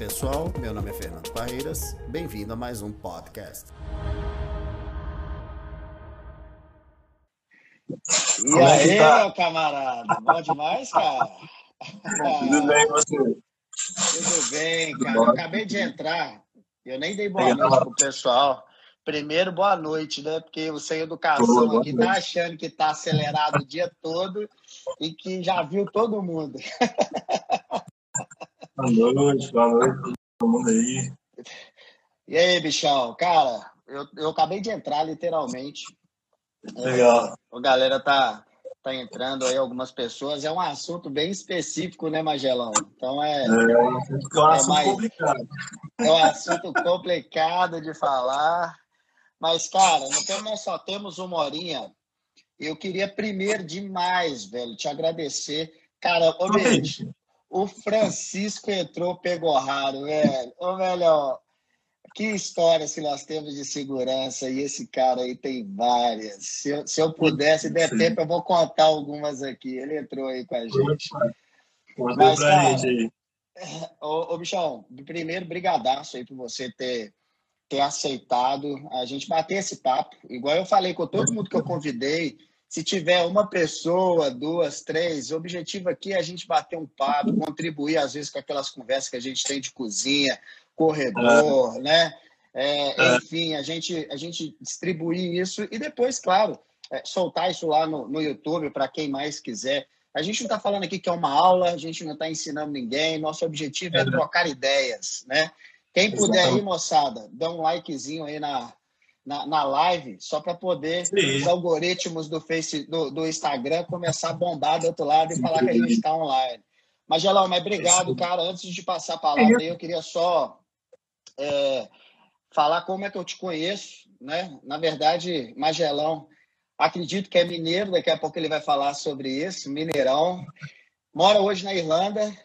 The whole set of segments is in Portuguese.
pessoal, meu nome é Fernando Parreiras, bem-vindo a mais um podcast. E Como é aí, tá? meu camarada? Bom demais, cara? Tudo bem, você? Tudo bem, cara. Eu acabei de entrar, eu nem dei boa noite pro pessoal. Primeiro, boa noite, né? Porque o sem educação aqui tá achando que tá acelerado o dia todo e que já viu todo mundo. Boa noite, boa noite todo mundo aí. E aí, bichão? Cara, eu, eu acabei de entrar, literalmente. Legal. É, a galera tá, tá entrando aí, algumas pessoas. É um assunto bem específico, né, Magelão? Então é. É, é um assunto é mais, complicado. É um assunto complicado de falar. Mas, cara, então nós só temos uma horinha. Eu queria primeiro demais, velho, te agradecer. Cara, ô, bicho, o Francisco entrou, pegou raro, velho. Ô, velho, ó, que histórias que nós temos de segurança e esse cara aí tem várias. Se eu, se eu pudesse, der Sim. tempo, eu vou contar algumas aqui. Ele entrou aí com a gente. Mas, cara, gente ô, ô, Bichão, primeiro, brigadaço aí por você ter ter aceitado a gente bater esse papo. Igual eu falei com todo mundo que eu convidei, se tiver uma pessoa, duas, três, o objetivo aqui é a gente bater um papo, contribuir às vezes com aquelas conversas que a gente tem de cozinha, corredor, é. né? É, é. Enfim, a gente, a gente distribuir isso e depois, claro, é, soltar isso lá no, no YouTube para quem mais quiser. A gente não está falando aqui que é uma aula, a gente não está ensinando ninguém, nosso objetivo é, é trocar ideias, né? Quem puder aí, moçada, dá um likezinho aí na, na, na live, só para poder Sim. os algoritmos do, face, do, do, Instagram começar a bombar do outro lado e falar que a gente está online. Mas, Gelão, mas obrigado, cara. Antes de passar a palavra, eu queria só é, falar como é que eu te conheço. Né? Na verdade, Magelão, acredito que é mineiro, daqui a pouco ele vai falar sobre isso, Mineirão. Mora hoje na Irlanda,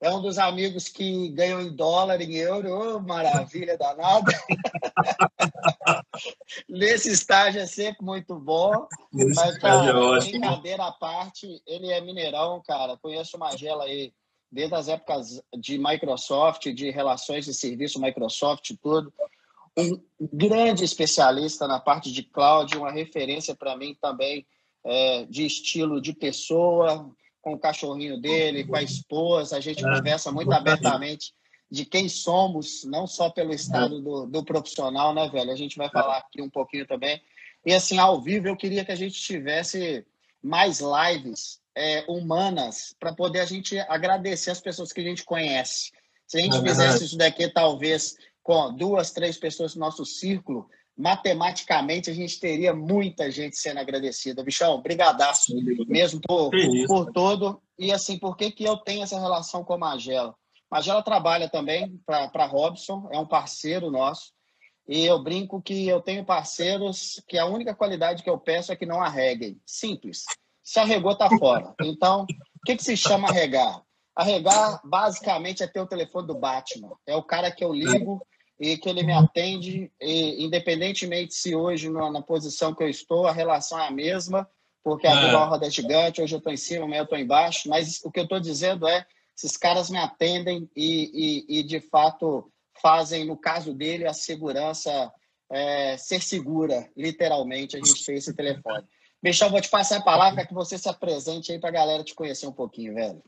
é um dos amigos que ganham em dólar, em euro, oh, maravilha danada. Nesse estágio é sempre muito bom. Nesse mas, cara, é brincadeira à parte, ele é mineirão, cara. Conheço o Magela aí desde as épocas de Microsoft, de relações de serviço Microsoft e tudo. Um grande especialista na parte de cloud, uma referência para mim também é, de estilo de pessoa, com o cachorrinho dele, com a esposa, a gente é, conversa muito abertamente de quem somos, não só pelo estado do, do, profissional, né, velho? A gente vai falar aqui um pouquinho também. E assim, ao vivo, eu queria que a gente tivesse mais lives é, humanas para poder a gente agradecer as pessoas que a gente conhece. Se a gente é fizesse isso daqui, talvez com duas, três pessoas no nosso círculo, matematicamente a gente teria muita gente sendo agradecida. Bichão, brigadaço mesmo por, por todo. E assim, por que, que eu tenho essa relação com a Magela? Magela trabalha também para Robson, é um parceiro nosso. E eu brinco que eu tenho parceiros que a única qualidade que eu peço é que não arreguem. Simples. Se arregou, tá fora. Então, o que, que se chama arregar? Arregar, basicamente, é ter o telefone do Batman. É o cara que eu ligo e que ele me atende, e, independentemente se hoje na, na, posição que eu estou, a relação é a mesma, porque a é. roda é gigante, hoje eu estou em cima, amanhã eu estou embaixo, mas o que eu estou dizendo é, esses caras me atendem e, e, e, de fato fazem, no caso dele, a segurança é, ser segura, literalmente, a gente tem esse telefone. Bichão, vou te passar a palavra que você se apresente aí para a galera te conhecer um pouquinho, velho.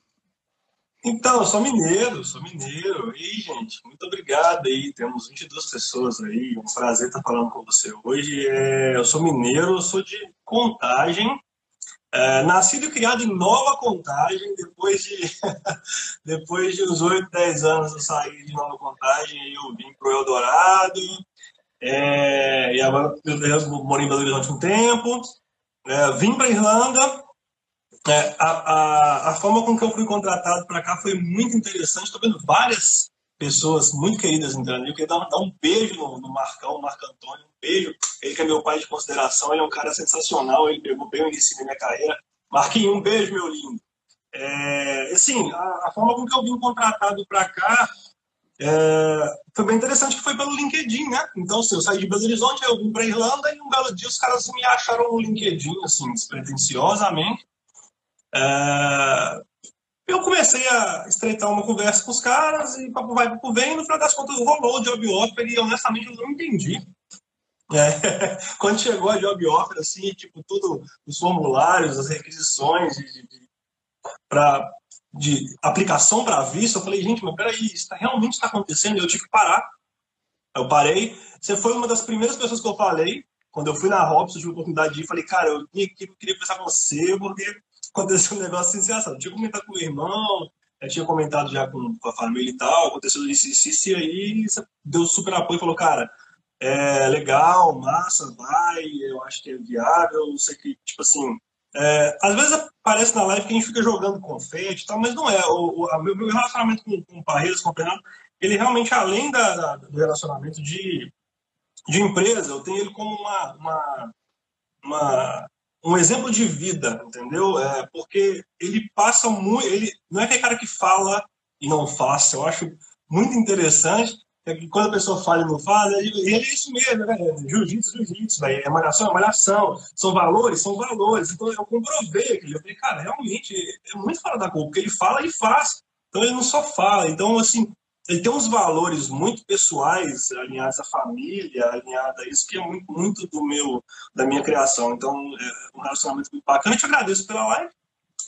Então, sou mineiro, sou mineiro. E, gente, muito obrigado aí. Temos 22 pessoas aí. Um prazer estar falando com você hoje. É, eu sou mineiro, eu sou de Contagem. É, nascido e criado em Nova Contagem. Depois de, depois de uns 8, 10 anos eu saí de Nova Contagem e eu vim para o Eldorado. É, e agora eu moro em Belo Horizonte um tempo. É, vim para Irlanda é, a, a, a, forma com que eu fui contratado para cá foi muito interessante. Estou vendo várias pessoas muito queridas entrando. Eu queria dar, dar um beijo no, no Marcão, Marco Antônio, um beijo. Ele que é meu pai de consideração, ele é um cara sensacional, ele pegou bem o início da minha carreira. Marquinhos, um beijo, meu lindo. É, assim, a, a, forma com que eu vim contratado para cá é, foi bem interessante que foi pelo LinkedIn, né? Então, assim, eu saí de Belo Horizonte, eu vim para Irlanda e um belo dia os caras me acharam no LinkedIn, assim, despretensiosamente. É, Eu comecei a estreitar uma conversa com os caras e papo vai, papo vem, e no final das contas rolou o job offer e honestamente eu não entendi. É, quando chegou a job offer, assim, tipo, tudo, os formulários, as requisições de, de, pra, de aplicação para visto, eu falei, gente, mas peraí, isso tá, realmente está acontecendo? Eu tive que parar. Eu parei. Você foi uma das primeiras pessoas que eu falei. Quando eu fui na Robson, tive a oportunidade de ir, falei, cara, eu, eu queria conversar com você, porque aconteceu um negócio eu tinha comentado com o irmão, eu tinha comentado já com, com a família e tal, aconteceu isso, isso, isso, e aí deu super apoio falou, cara, é legal, massa, vai, eu acho que é viável, não sei que, tipo assim, é, às vezes aparece na live que a gente fica jogando confete e tal, mas não é. O, o meu, meu, relacionamento com, com o Parreiras, com o Fernando, ele realmente, além da, da, do relacionamento de, de empresa, eu tenho ele como uma, uma, uma um exemplo de vida, entendeu? É, porque ele passa muito. Ele não é aquele cara que fala e não faz. Eu acho muito interessante é que quando a pessoa fala e não faz, ele, é isso mesmo, né? Jiu-jitsu, jiu-jitsu, é malhação, é malhação. São valores, são valores. Então eu comprovei aquilo. Eu falei, cara, realmente é muito fora da cor, porque ele fala e faz. Então ele não só fala. Então, assim, ele tem uns valores muito pessoais alinhados à família, alinhados a isso que é muito, muito do meu da minha criação. Então, é um relacionamento muito bacana. Eu te agradeço pela live,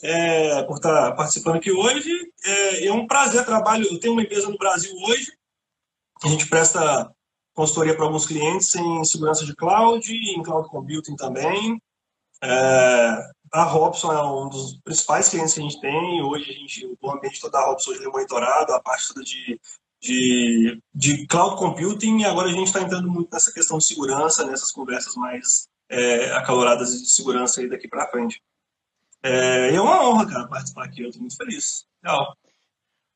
é, por estar participando aqui hoje. É, é um prazer trabalho. Eu tenho uma empresa no Brasil hoje. A gente presta consultoria para alguns clientes em segurança de cloud, em cloud computing também. É, a Robson é um dos principais clientes que a gente tem. Hoje, a gente, o ambiente todo da Robson é monitorado, a parte toda de, de, de cloud computing, e agora a gente está entrando muito nessa questão de segurança, nessas conversas mais é, acaloradas de segurança aí daqui para frente. É, é uma honra, cara, participar aqui. Eu estou muito feliz. Legal.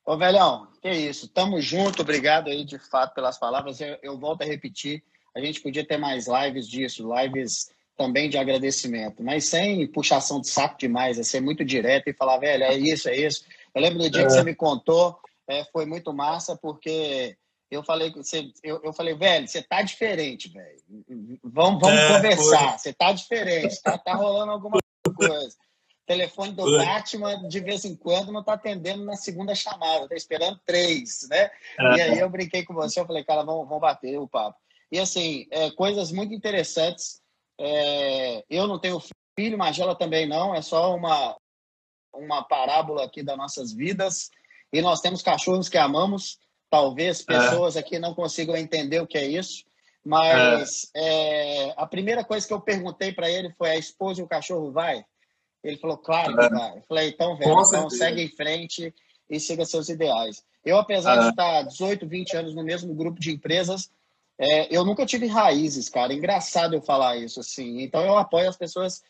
Ô, velhão, que isso. Tamo junto. Obrigado aí, de fato, pelas palavras. Eu, eu volto a repetir. A gente podia ter mais lives disso, lives também de agradecimento, mas sem puxação de saco demais, é ser muito direto e falar, velho, é isso, é isso. Eu lembro do dia é. que você me contou, é, foi muito massa, porque eu falei, você, eu, eu falei, velho, você tá diferente, velho. Vamos, vamos é, conversar, foi. você tá diferente, tá, tá rolando alguma coisa. O telefone do foi. Batman, de vez em quando, não tá atendendo na segunda chamada, tá esperando três, né? É. E aí eu brinquei com você, eu falei, cara, vamos, vamos bater o papo. E assim, é, coisas muito interessantes é, eu não tenho filho, Magela também não, é só uma, uma parábola aqui das nossas vidas. E nós temos cachorros que amamos. Talvez é. pessoas é. aqui não consigam entender o que é isso, mas é. É, a primeira coisa que eu perguntei para ele foi: a esposa e o cachorro vai? Ele falou: claro que é. vai. Eu falei: então, velho, então segue em frente e siga seus ideais. Eu, apesar de estar 18, 20 anos no mesmo grupo de empresas, é, eu nunca tive raízes, cara. Engraçado eu falar isso, assim. Então eu apoio as pessoas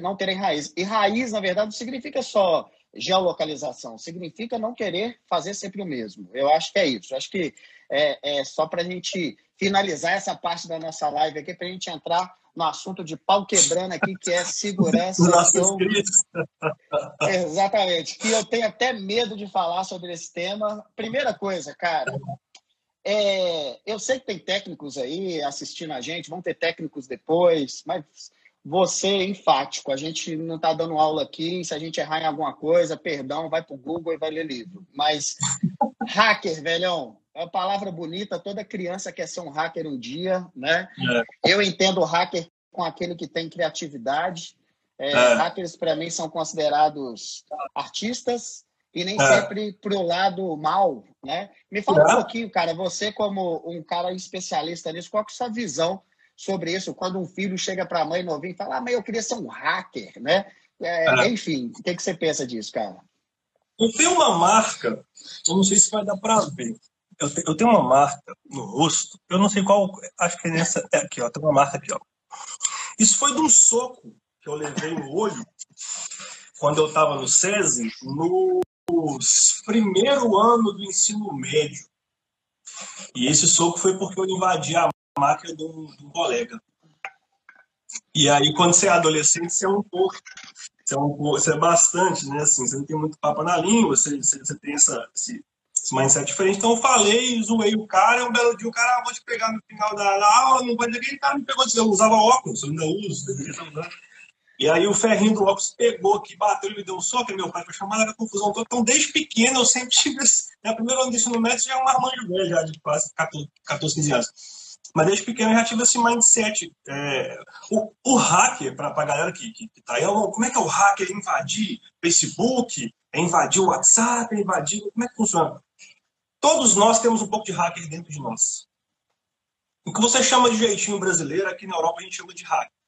não terem raiz. E raiz, na verdade, não significa só geolocalização, significa não querer fazer sempre o mesmo. Eu acho que é isso. Eu acho que é, é só para a gente finalizar essa parte da nossa live aqui, para a gente entrar no assunto de pau quebrando aqui, que é segurança. Nossa, então, exatamente. Que eu tenho até medo de falar sobre esse tema. Primeira coisa, cara, é, eu sei que tem técnicos aí assistindo a gente, vão ter técnicos depois, mas você é enfático. A gente não está dando aula aqui. Se a gente errar em alguma coisa, perdão, vai para o Google e vai ler livro. Mas hacker, velhão, é uma palavra bonita. Toda criança quer ser um hacker um dia, né? É. Eu entendo hacker com aquele que tem criatividade. É, é. Hackers, para mim, são considerados artistas e nem é. sempre para o lado mal, né? Me fala é. um pouquinho, cara, você como um cara especialista nisso, qual é a sua visão sobre isso? Quando um filho chega para a mãe novinho e fala, ah, mãe, eu queria ser um hacker, né? É, é. Enfim, o que, que você pensa disso, cara? Eu tenho uma marca, eu não sei se vai dar para ver. Eu, te, eu, tenho uma marca no rosto, eu não sei qual, acho que é nessa. É aqui, ó, tem uma marca aqui, ó. Isso foi de um soco que eu levei no olho quando eu estava no SESI, no primeiro ano do ensino médio. E esse soco foi porque eu invadi a máquina de um, de um colega. E aí, quando você é adolescente, você é um pouco. Você é, um pouco, você é bastante, né? Assim, você não tem muito papo na língua, você, você, você tem essa, esse, esse mindset diferente. Então, eu falei, zoei o cara, um belo dia o cara, ah, vou te pegar no final da, aula, não que ele cara me pegou, eu usava óculos, eu ainda uso, deveria estar usando. E aí o ferrinho do óculos pegou aqui, bateu, ele deu um soco, meu pai foi chamado, era confusão toda. Então, desde pequeno, eu sempre tive. Na primeira ano disso no médico, já é um armanjo velho, já de quase 14, 14 15 anos. Mas desde pequeno eu já tive esse mindset. É, o, o, hacker, para a galera que, que, que tá aí, como é que é o hacker invadir Facebook, invadir o WhatsApp, invadir. Como é que funciona? Todos nós temos um pouco de hacker dentro de nós. O que você chama de jeitinho brasileiro, aqui na Europa a gente chama de hacker.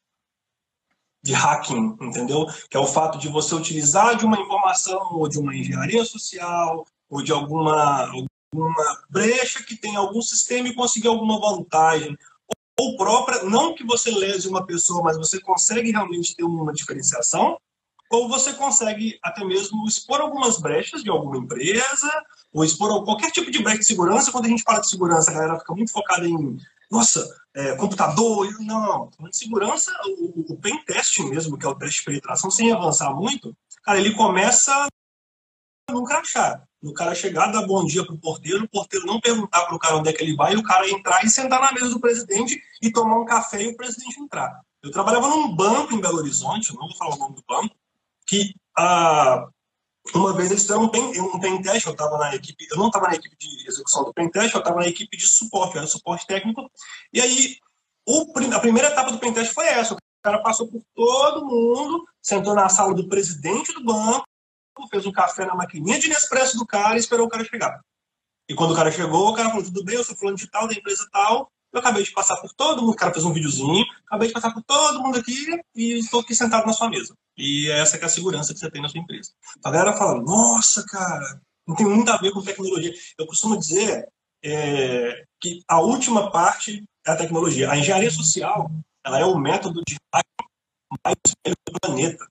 De hacking, entendeu? Que é o fato de você utilizar de uma informação ou de uma engenharia social ou de alguma, alguma brecha que tem algum sistema e conseguir alguma vantagem. Ou própria, não que você lese uma pessoa, mas você consegue realmente ter uma diferenciação ou você consegue até mesmo expor algumas brechas de alguma empresa, ou expor qualquer tipo de brecha de segurança. Quando a gente fala de segurança, a galera fica muito focada em, nossa, é, computador. Não, de segurança, o, o pen test mesmo, que é o teste de penetração, sem avançar muito, cara, ele começa num crachá. No cara chegar, dar bom dia pro porteiro, o porteiro não perguntar pro cara onde é que ele vai, e o cara entrar e sentar na mesa do presidente e tomar um café e o presidente entrar. Eu trabalhava num banco em Belo Horizonte, não vou falar o nome do banco, que ah, uma vez eles fizeram um pen, um pen eu estava na equipe, eu não estava na equipe de execução do pen test, eu estava na equipe de suporte, eu era suporte técnico, e aí o, a primeira etapa do pen test foi essa, o cara passou por todo mundo, sentou na sala do presidente do banco, fez um café na maquininha de Nespresso do cara e esperou o cara chegar. E quando o cara chegou, o cara falou, tudo bem, eu sou fulano de tal, da empresa tal, eu acabei de passar por todo mundo, o cara fez um videozinho, acabei de passar por todo mundo aqui e estou aqui sentado na sua mesa. E essa é a segurança que você tem na sua empresa. A galera fala, nossa, cara, não tem muito a ver com tecnologia. Eu costumo dizer é, que a última parte é a tecnologia. A engenharia social ela é o método de mais velho do planeta.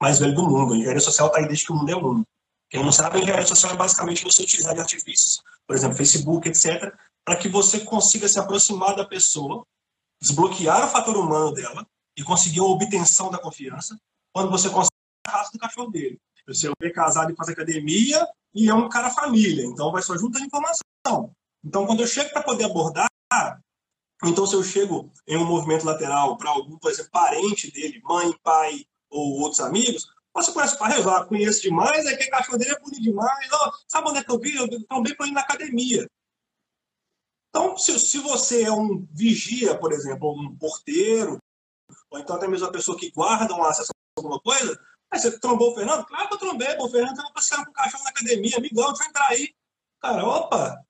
Mais velho do mundo. A engenharia social está aí desde que o mundo é mundo. Quem não sabe, a engenharia social é basicamente você utilizar de artifícios, por exemplo, Facebook, etc., para que você consiga se aproximar da pessoa, desbloquear o fator humano dela e conseguir uma obtenção da confiança quando você consegue a raça do cachorro dele. Você é casado e faz academia e é um cara família, então vai só juntando informação. Então, quando eu chego para poder abordar, então se eu chego em um movimento lateral para algum, por exemplo, parente dele, mãe, pai ou outros amigos, você conhece o Parreiro? Ah, conheço demais, é que o cachorro dele é bonito demais. Oh, sabe onde é que eu vi? Eu também fui na academia. Então, se, se você é um vigia, por exemplo, um porteiro, ou então até mesmo uma pessoa que guarda um acesso a alguma coisa, aí você trombou o Fernando? Claro que eu trombei, o Fernando estava passeando com o cachorro na academia, amigão, deixa eu entrar aí. Cara, opa,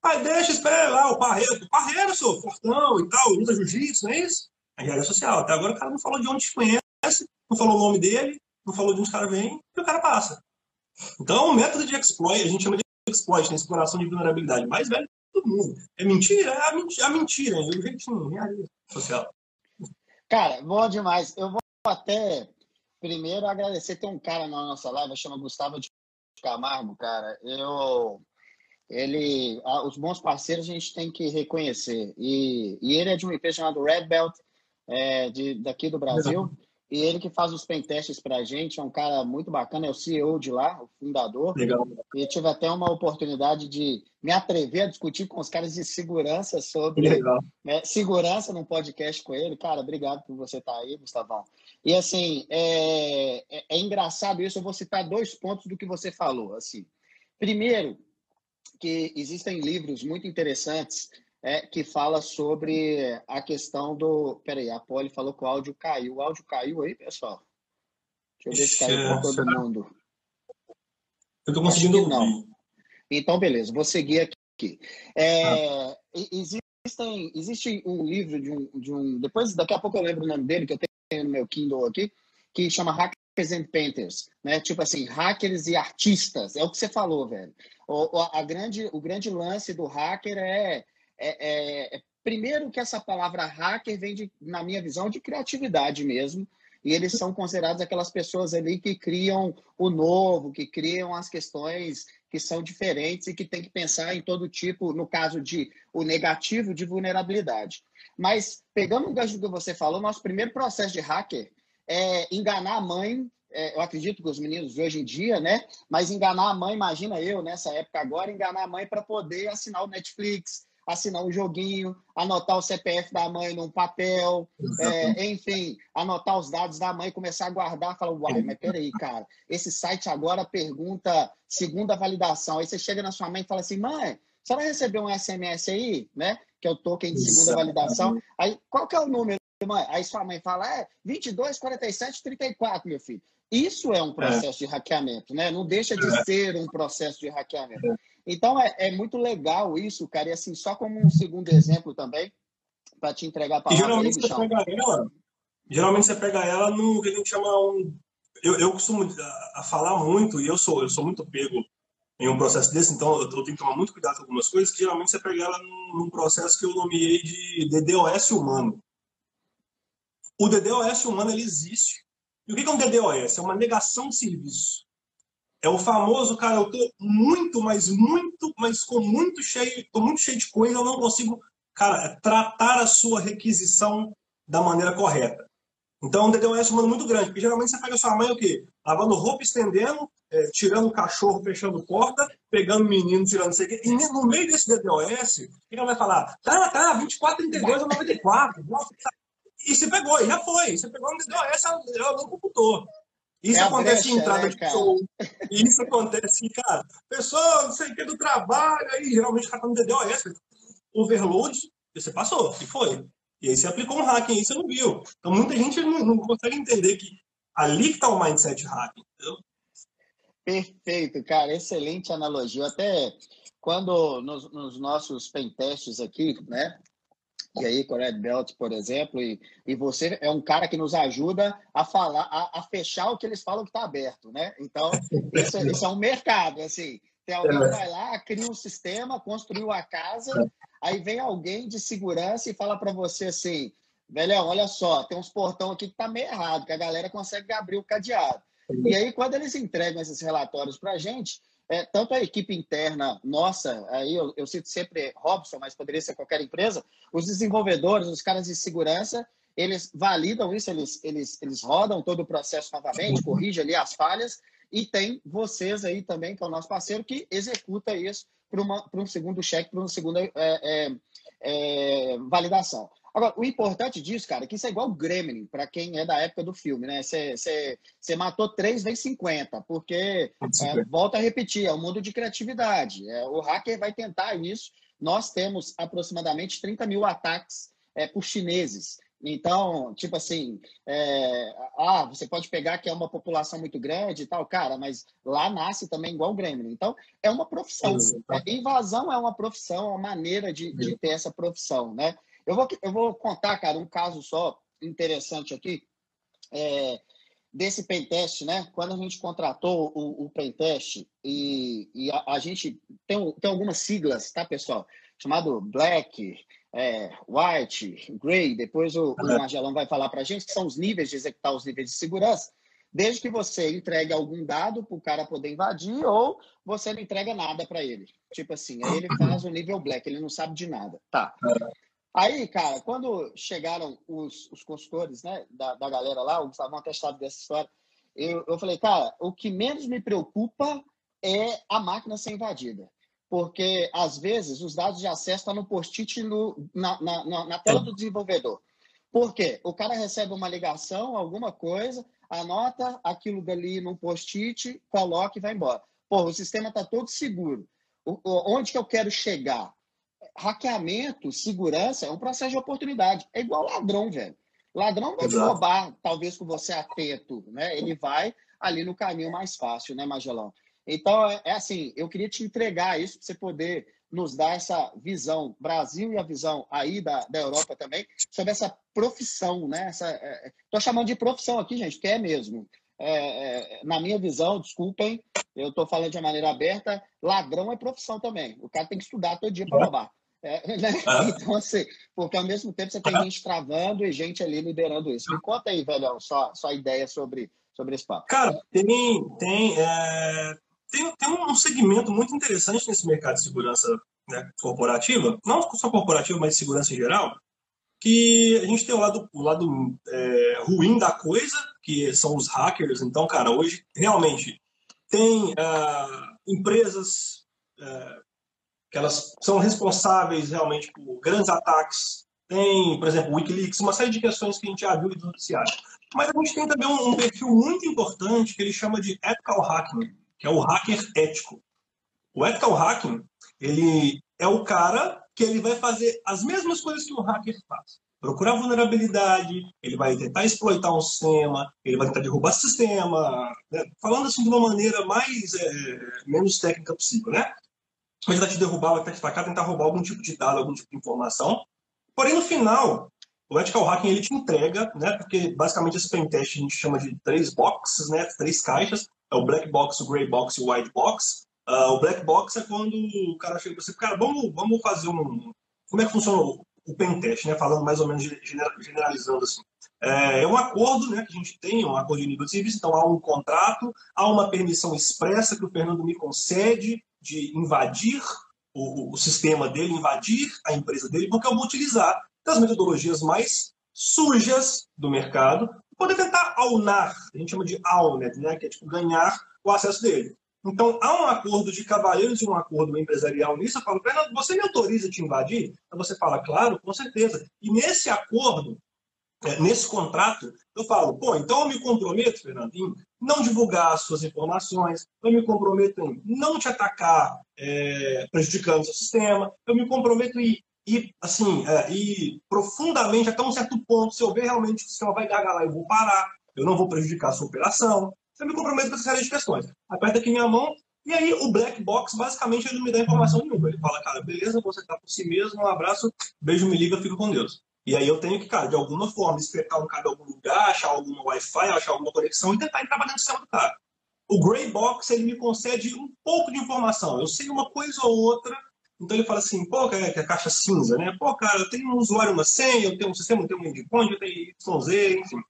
Pai, deixa, espera lá, o parreiro. O parreiro, sou fortão e tal, luta jiu-jitsu, não é isso? A engenharia social. Até agora o cara não falou de onde te conhece, não falou o nome dele, não falou de onde o cara vem, e o cara passa. Então, o método de exploit, a gente chama de exploit, né? exploração de vulnerabilidade mais velho todo mundo. É mentira? É a mentira, a mentira é o jeitinho, engenharia social. Cara, bom demais. Eu vou até primeiro agradecer. Tem um cara na nossa live, chama Gustavo de Camargo, cara. Eu, ele, os bons parceiros a gente tem que reconhecer. E, e ele é de uma empresa chamada Red Belt, é, de, daqui do Brasil. E ele que faz os pentests para a gente, é um cara muito bacana, é o CEO de lá, o fundador. Legal. E tive até uma oportunidade de me atrever a discutir com os caras de segurança sobre né, segurança num podcast com ele. Cara, obrigado por você estar tá aí, Gustavão. E assim, é, é, é engraçado isso, eu vou citar dois pontos do que você falou. Assim, primeiro, que existem livros muito interessantes é, que fala sobre a questão do. Peraí, a Poli falou que o áudio caiu. O áudio caiu aí, pessoal? Deixa eu ver se caiu para todo mundo. Eu estou conseguindo ouvir. Não. Então, beleza, vou seguir aqui. É, ah. existem, existe um livro de um, de um. Depois, daqui a pouco eu lembro o nome dele, que eu tenho no meu Kindle aqui, que chama Hackers and Painters, né? Tipo assim, hackers e artistas. É o que você falou, velho. O, a grande, o grande lance do hacker é é, é, primeiro que essa palavra hacker vem, de, na minha visão, de criatividade mesmo. E eles são considerados aquelas pessoas ali que criam o novo, que criam as questões que são diferentes e que tem que pensar em todo tipo, no caso de o negativo de vulnerabilidade. Mas, pegando o gancho que você falou, nosso primeiro processo de hacker é enganar a mãe. É, eu acredito que os meninos hoje em dia, né? Mas enganar a mãe, imagina eu nessa época agora, enganar a mãe para poder assinar o Netflix, assinar um joguinho, anotar o CPF da mãe num papel, é, enfim, anotar os dados da mãe, começar a guardar, falar, uai, mas peraí, cara, esse site agora pergunta segunda validação. Aí você chega na sua mãe e fala assim, mãe, você vai receber um SMS aí, né? Que é o token de segunda validação. Aí, qual que é o número, mãe? Aí sua mãe fala, é 22, 47, 34, meu filho. Isso é um processo é. de hackeamento, né? Não deixa de é. ser um processo de hackeamento. Então é, é, muito legal isso, cara. E assim, só como um segundo exemplo também, para te entregar a palavra. geralmente, aí, você pega ela, geralmente você pega ela no que a gente chama um. Eu, eu costumo a, a falar muito, e eu sou, eu sou muito pego em um processo desse, então eu, eu tenho que tomar muito cuidado com algumas coisas, que geralmente você pega ela num, num processo que eu nomeei de DDoS humano. O DDoS humano ele existe e o que é um DDoS? É uma negação de serviço. É o famoso, cara, eu tô muito, mas muito, mas com muito cheio, tô muito cheio de coisa, eu não consigo, cara, tratar a sua requisição da maneira correta. Então, um DDoS é muito grande, porque geralmente você pega a sua mãe o quê? Lavando roupa, estendendo, é, tirando o cachorro, fechando porta, pegando o menino, tirando isso aqui. E no meio desse DDoS, o que ela vai falar? Tá, tá, 24, 32 ou 94. Nossa, e você pegou, e já foi. Você pegou no DDoS, ela não computou. Isso é acontece brecha, em entrada né, de show. Isso acontece, cara. Pessoa, não sei o que, do trabalho, aí geralmente está no DDoS. Overload, você passou, e foi. E aí você aplicou um hacking aí, você não viu. Então muita gente não, não consegue entender que ali que está o mindset hacking, entendeu? Perfeito, cara. Excelente analogia. Até quando nos, nos nossos pentests aqui, né? E aí com Red Belt, por exemplo, e, e você é um cara que nos ajuda a falar, a, a fechar o que eles falam que está aberto, né? Então, isso, é, isso, é um mercado, assim. Tem alguém que é. vai lá, cria um sistema, construiu a casa, aí vem alguém de segurança e fala para você assim, velhão, olha só, tem uns portão aqui que tá meio errado, que a galera consegue abrir o cadeado. E aí, quando eles entregam esses relatórios para a gente, é, tanto a equipe interna nossa, aí eu, eu cito sempre Robson, mas poderia ser qualquer empresa, os desenvolvedores, os caras de segurança, eles validam isso, eles, eles, eles rodam todo o processo novamente, corrigem ali as falhas, e tem vocês aí também, que é o nosso parceiro, que executa isso para um segundo cheque, para uma segunda é, é, é, validação. Agora, o importante disso, cara, é que isso é igual o Gremlin, para quem é da época do filme, né? Você matou três vezes 50, porque, é, volta a repetir, é um mundo de criatividade. É, o hacker vai tentar isso. Nós temos aproximadamente 30 mil ataques é, por chineses. Então, tipo assim, é, ah, você pode pegar que é uma população muito grande e tal, cara, mas lá nasce também igual o Gremlin. Então, é uma profissão. Invasão é uma profissão, é uma maneira de, de ter essa profissão, né? Eu vou, eu vou contar, cara, um caso só interessante aqui. É, desse pentest, né? Quando a gente contratou o, o pentest e, e a, a, gente tem, tem algumas siglas, tá, pessoal? Chamado Black, é, White, Gray. Depois o, o Margelão vai falar para a gente que são os níveis de executar os níveis de segurança. Desde que você entregue algum dado para o cara poder invadir ou você não entrega nada para ele. Tipo assim, aí ele faz o nível Black, ele não sabe de nada. Tá. Aí, cara, quando chegaram os, os consultores né, da, da galera lá, o Gustavão atestado dessa história, eu, eu falei, cara, o que menos me preocupa é a máquina ser invadida. Porque, às vezes, os dados de acesso estão no post-it na, na, na tela do desenvolvedor. Por quê? O cara recebe uma ligação, alguma coisa, anota aquilo dali no post-it, coloca e vai embora. Pô, o sistema está todo seguro. O, onde que eu quero chegar? Hackeamento, segurança é um processo de oportunidade. É igual ladrão, velho. Ladrão vai te roubar, talvez com você atento, né? Ele vai ali no caminho mais fácil, né, Magelão? Então, é, é assim, eu queria te entregar isso para você poder nos dar essa visão, Brasil e a visão aí da, da Europa também, sobre essa profissão, né? Essa, é, tô chamando de profissão aqui, gente, que é mesmo. É, é, na minha visão, desculpem, eu estou falando de maneira aberta, ladrão é profissão também. O cara tem que estudar todo dia para roubar. É, né? ah. Então, assim, porque ao mesmo tempo você tem ah. gente travando e gente ali liderando isso. Me conta aí, velhão, sua, sua ideia sobre, sobre esse papo. Cara, tem, tem, é, tem, tem um segmento muito interessante nesse mercado de segurança né, corporativa, não só corporativa, mas de segurança em geral, que a gente tem o lado, o lado é, ruim da coisa, que são os hackers. Então, cara, hoje realmente tem uh, empresas uh, que elas são responsáveis realmente por grandes ataques. Tem, por exemplo, o Wikileaks, uma série de questões que a gente já viu do noticiário. Mas a gente tem também um, um perfil muito importante que ele chama de ethical hacking, que é o hacker ético. O ethical hacking, ele é o cara que ele vai fazer as mesmas coisas que o hacker faz. Procurar vulnerabilidade, ele vai tentar exploitar um sistema, ele vai tentar derrubar sistema, né? falando assim de uma maneira mais é, menos técnica possível, né? Vai te derrubar, vai te atacar, tentar roubar algum tipo de dado, algum tipo de informação. Porém, no final, o ethical hacking ele te entrega, né? Porque basicamente esse pentest a gente chama de três boxes, né? Três caixas. É o black box, o gray box e o white box. Uh, o black box é quando o cara chega para você, cara, vamos, vamos fazer um. Como é que funciona o, o pentest, né? Falando mais ou menos generalizando assim. É, é, um acordo né, que a gente tem, um acordo de nível de serviço, então há um contrato, há uma permissão expressa que o Fernando me concede de invadir o, o sistema dele, invadir a empresa dele, porque eu vou utilizar das metodologias mais sujas do mercado, poder tentar aunar, a gente chama de auned, né, que é tipo ganhar o acesso dele. Então, há um acordo de cavaleiros e um acordo empresarial nisso. Eu falo, Fernando, você me autoriza a te invadir? Então você fala, claro, com certeza. E nesse acordo, é, nesse contrato, eu falo, pô, então eu me comprometo, Fernandinho, não divulgar as suas informações, eu me comprometo em não te atacar é, prejudicando o seu sistema, eu me comprometo em ir, assim, é, ir profundamente até um certo ponto, se eu ver realmente que o sistema vai gargalar, eu vou parar, eu não vou prejudicar a sua operação, eu me comprometo com essa série de questões. Aperta aqui minha mão, e aí o black box, basicamente, ele não me dá informação nenhuma. Ele fala, cara, beleza, você tá por si mesmo, um abraço, beijo, me liga, fica com Deus. E aí eu tenho que, cara, de alguma forma, espetar um cara em algum lugar, achar alguma Wi-Fi, achar alguma conexão e tentar entrar dentro do sistema do cara. O Gray Box, ele me concede um pouco de informação. Eu sei uma coisa ou outra, então ele fala assim, pô, que é, é caixa cinza, né? Pô, cara, eu tenho um usuário, uma senha, eu tenho um sistema, eu tenho um endpoint, eu tenho YZ, enfim.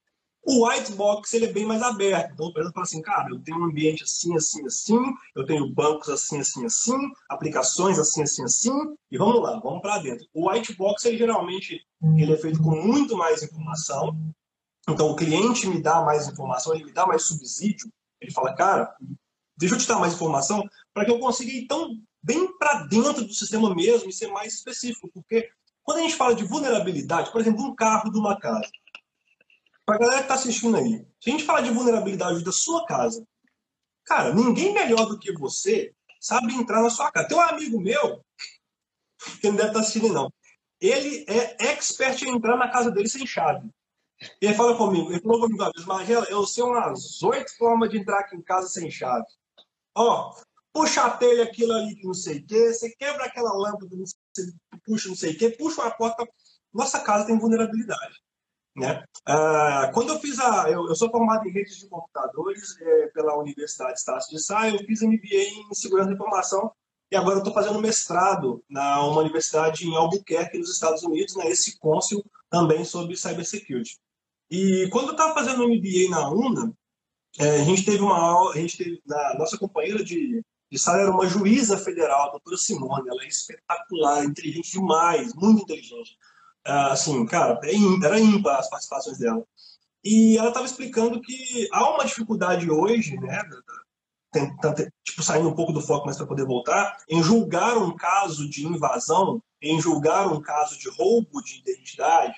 O white box ele é bem mais aberto. Então, o empresa fala assim, cara, eu tenho um ambiente assim, assim, assim, eu tenho bancos assim, assim, assim, aplicações assim, assim, assim, e vamos lá, vamos para dentro. O white box, ele geralmente ele é feito com muito mais informação. Então, o cliente me dá mais informação, ele me dá mais subsídio. Ele fala, cara, deixa eu te dar mais informação para que eu consiga ir tão bem para dentro do sistema mesmo e ser mais específico. Porque quando a gente fala de vulnerabilidade, por exemplo, um carro de uma casa, para a galera que está assistindo aí, se a gente falar de vulnerabilidade da sua casa, cara, ninguém melhor do que você sabe entrar na sua casa. Tem um amigo meu, que não deve estar tá assistindo, não. Ele é expert em entrar na casa dele sem chave. Ele fala comigo, ele falou comigo Magela, eu sei umas oito formas de entrar aqui em casa sem chave. Ó, puxa a telha aquilo ali que não sei o quê, você quebra aquela lâmpada, não sei, puxa não sei o quê, puxa a porta. Nossa casa tem vulnerabilidade. Né? Ah, quando eu fiz a. Eu, eu, sou formado em redes de computadores é, pela Universidade Estácio de Sá, eu fiz MBA em Segurança da Informação e agora estou fazendo mestrado na uma universidade em Albuquerque, nos Estados Unidos, na esse Cônsul, também sobre Cybersecurity. E quando eu estava fazendo MBA na UNA, é, a gente teve uma aula, a gente teve, a nossa companheira de, de sala era uma juíza federal, a doutora Simone, ela é espetacular, inteligente demais, muito inteligente. Ah, assim, cara, é era ímpar as participações dela. E ela estava explicando que há uma dificuldade hoje, né, tentando, tipo, saindo um pouco do foco, mas para poder voltar, em julgar um caso de invasão, em julgar um caso de roubo de identidade,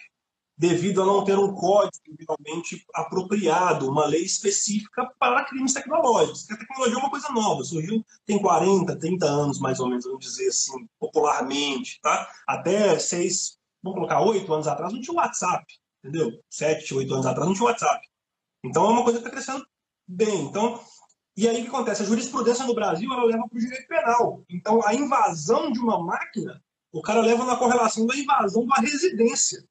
devido a não ter um código realmente apropriado, uma lei específica para crimes tecnológicos. Porque a tecnologia é uma coisa nova, surgiu tem 40, 30 anos, mais ou menos, vamos dizer assim, popularmente, tá? Até seis, vamos colocar oito anos atrás, não tinha WhatsApp, entendeu? Sete, oito anos atrás não tinha WhatsApp. Então é uma coisa que está crescendo bem. Então, e aí o que acontece? A jurisprudência no Brasil ela leva para o direito penal. Então a invasão de uma máquina, o cara leva na correlação da invasão uma residência.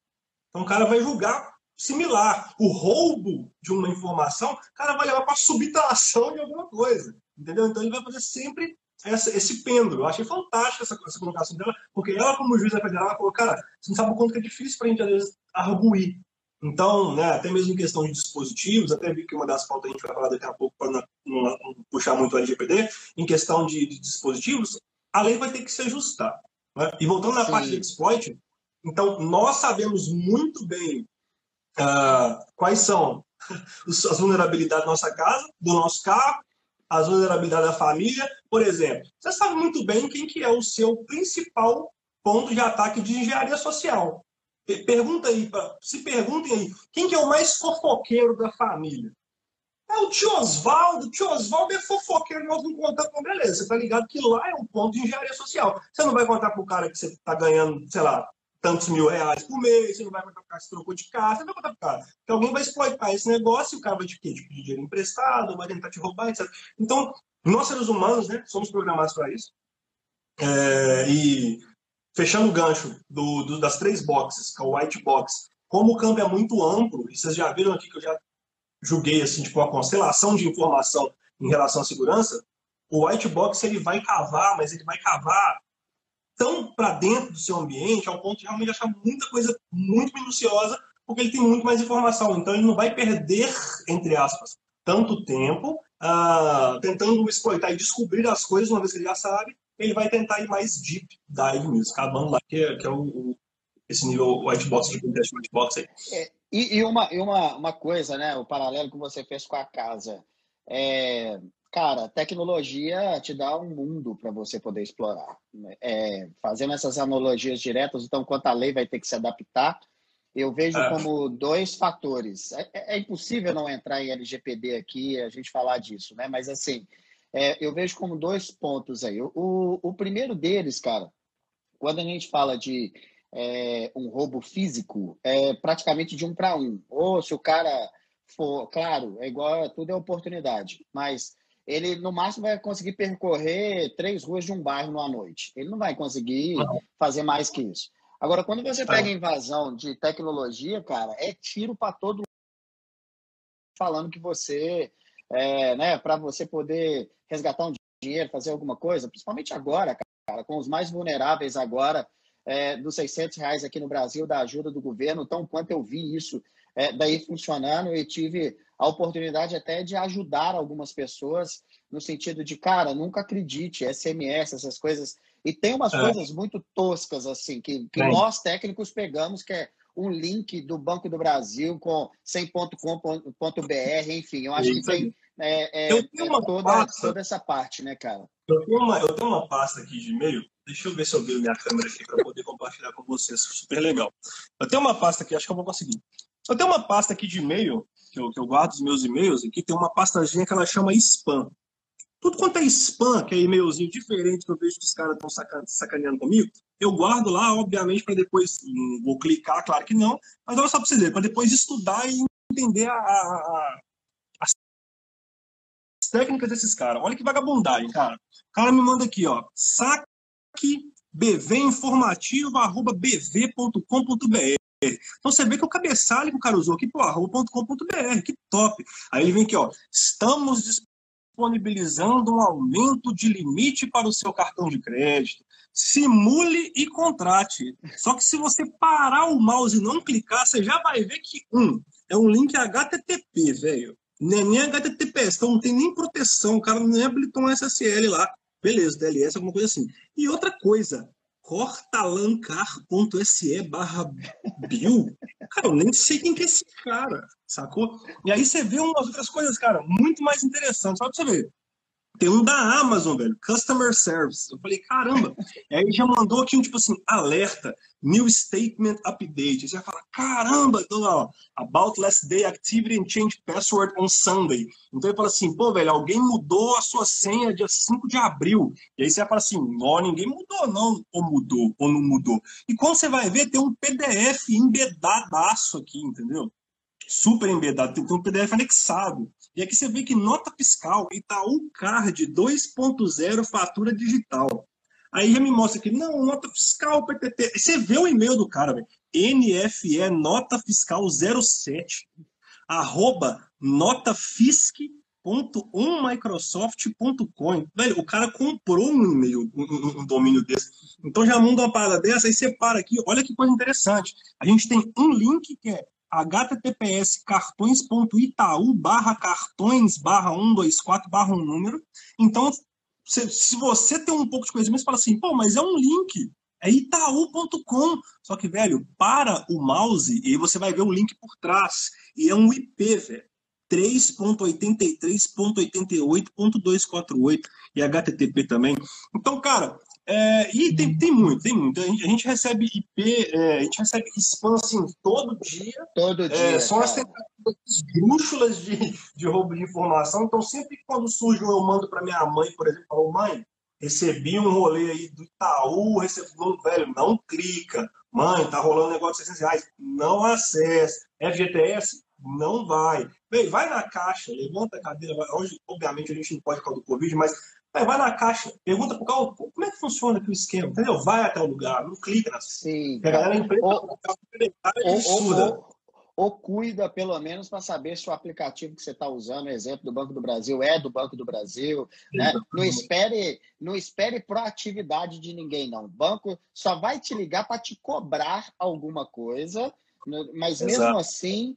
Então o cara vai julgar similar. O roubo de uma informação, o cara vai levar para subtração de alguma coisa. Entendeu? Então ele vai fazer sempre essa, esse pêndulo. Eu achei fantástica essa, essa colocação dela, porque ela, como juíza federal, ela falou, cara, você não sabe o quanto que é difícil para a gente, às vezes, arguir. Então, né, até mesmo em questão de dispositivos, até vi que uma das pautas a gente vai falar daqui a pouco para não, não, não, puxar muito o LGPD, em questão de, de, dispositivos, a lei vai ter que se ajustar. Né? E voltando na Sim. parte de exploit, então nós sabemos muito bem uh, quais são as vulnerabilidades da nossa casa, do nosso carro, as vulnerabilidades da família. Por exemplo, você sabe muito bem quem que é o seu principal ponto de ataque de engenharia social. Pergunta aí, se perguntem aí, quem que é o mais fofoqueiro da família? É o tio Oswaldo. O tio Oswaldo é fofoqueiro, nós não contamos com beleza. Você tá ligado que lá é um ponto de engenharia social. Você não vai contar pro cara que você tá ganhando, sei lá, tantos mil reais por mês, você não vai contar pro cara você trocou de casa, você não vai contar pro cara. Porque alguém vai exploitar esse negócio e o cara vai te, te pedir dinheiro emprestado, vai tentar te roubar, etc. Então, nós seres humanos, né, somos programados para isso. É, e fechando o gancho do, do, das três boxes, que é o white box, como o campo é muito amplo, e vocês já viram aqui que eu já julguei assim, tipo, uma constelação de informação em relação à segurança, o white box ele vai cavar, mas ele vai cavar tão para dentro do seu ambiente ao ponto de realmente achar muita coisa muito minuciosa, porque ele tem muito mais informação. Então ele não vai perder, entre aspas, tanto tempo uh, tentando exploitar e descobrir as coisas uma vez que ele já sabe, ele vai tentar ir mais deep dive mesmo, cavando lá, que é, que é o, o, esse nível white box de contexto white box aí. É, e, e, uma, e uma, uma coisa, né? O paralelo que você fez com a casa. É, cara, tecnologia te dá um mundo para você poder explorar. É, fazendo essas analogias diretas, então, quanto a lei vai ter que se adaptar, eu vejo é. como dois fatores. É, é, é, impossível não entrar em LGPD aqui e a gente falar disso, né? Mas, assim, é, eu vejo como dois pontos aí. O, o, o primeiro deles, cara, quando a gente fala de é, um roubo físico é praticamente de um para um. Ou se o cara for, claro, é igual, tudo é oportunidade, mas ele no máximo vai conseguir percorrer três ruas de um bairro numa noite. Ele não vai conseguir fazer mais que isso. Agora, quando você pega invasão de tecnologia, cara, é tiro para todo mundo falando que você, é, né, para você poder resgatar um dinheiro, fazer alguma coisa, principalmente agora, cara, com os mais vulneráveis agora, é, dos 600 reais aqui no Brasil, da ajuda do governo, tão quanto eu vi isso é, daí funcionando e tive a oportunidade até de ajudar algumas pessoas no sentido de, cara, nunca acredite, SMS, essas coisas. E tem umas é. coisas muito toscas, assim, que, que nós técnicos pegamos, que é um link do Banco do Brasil com 100.com.br, enfim, eu acho que tem é, é, toda, toda essa parte, né, cara? Eu tenho, uma, eu tenho uma pasta aqui de e-mail Deixa eu ver se eu vejo minha câmera aqui para poder compartilhar com vocês. Super legal. Eu tenho uma pasta aqui, acho que eu vou conseguir. Eu tenho uma pasta aqui de e-mail, que eu, que eu guardo os meus e-mails, aqui tem uma pastazinha que ela chama spam. Tudo quanto é spam, que é e-mailzinho diferente que eu vejo que os caras estão sacaneando comigo, eu guardo lá, obviamente, para depois. Não vou clicar, claro que não, mas olha só para você para depois estudar e entender a, a, as técnicas desses caras. Olha que vagabundagem, cara. O cara me manda aqui, ó. Saca bvinformativo.bv.com.br. Então você vê que o cabeçalho que o cara usou aqui, pô, arroba.com.br, que top. Aí ele vem aqui, ó, estamos disponibilizando um aumento de limite para o seu cartão de crédito. Simule e contrate. Só que se você parar o mouse e não clicar, você já vai ver que, um, é um link HTTP, velho. É nem HTTPS, então não tem nem proteção, o cara não habilitou um SSL lá. Beleza, DLS, alguma coisa assim. E outra coisa, cortalancar.se barra Bill. Cara, eu nem sei quem que é esse cara, sacou? E aí você vê umas outras coisas, cara, muito mais interessantes. Só pra você ver. Tem um da Amazon, velho, Customer Service. Eu falei, caramba. E aí já mandou aqui um tipo assim, alerta, new statement update. Você vai falar, caramba, então, ó, about last day activity and change password on Sunday. Então ele fala assim, pô, velho, alguém mudou a sua senha dia 5 de abril. E aí você vai falar assim, não, ninguém mudou, não, ou mudou, ou não mudou. E quando você vai ver, tem um PDF embedadaço aqui, entendeu? Super embedado, tem um PDF anexado. E aqui você vê que nota fiscal, Itaú Card 2.0 fatura digital. Aí já me mostra que, não, nota fiscal, PTT. Você vê o e-mail do cara, velho. NFE nota fiscal 07, arroba. Velho, o cara comprou um e-mail, um, um, domínio desse. Então já manda uma parada dessa, aí separa aqui. Olha que coisa interessante. A gente tem um link que é https cartões.itaú barra cartões barra 124 barra um número. Então, se, se, você tem um pouco de conhecimento, você fala assim, pô, mas é um link, é itaú.com. Só que, velho, para o mouse e você vai ver o link por trás. E é um IP, velho. 3.83.88.248 e HTTP também. Então, cara, é, e tem, tem muito, tem muito. A gente, a gente recebe IP, é, a gente recebe spam assim todo dia. Todo é, dia. É, são as esdrúxulas de, de roubo de informação. Então, sempre quando surge um, eu mando para minha mãe, por exemplo, falo, mãe, recebi um rolê aí do Itaú, recebi um velho, não clica. Mãe, tá rolando um negócio de 600 reais, não acessa. FGTS, não vai. Bem, vai na caixa, levanta a cadeira. Vai. Hoje, obviamente, a gente não pode por causa do Covid, mas vai na caixa, pergunta pro cara como é que funciona aqui o esquema, entendeu? Vai até o lugar, não clica na Sim. A galera empresa ou, ou, ou, ou, cuida, pelo menos, para saber se o aplicativo que você está usando, o exemplo do Banco do Brasil, é do Banco do Brasil. Né? Não espere, não espere proatividade de ninguém, não. O banco só vai te ligar para te cobrar alguma coisa, mas mesmo Exato. assim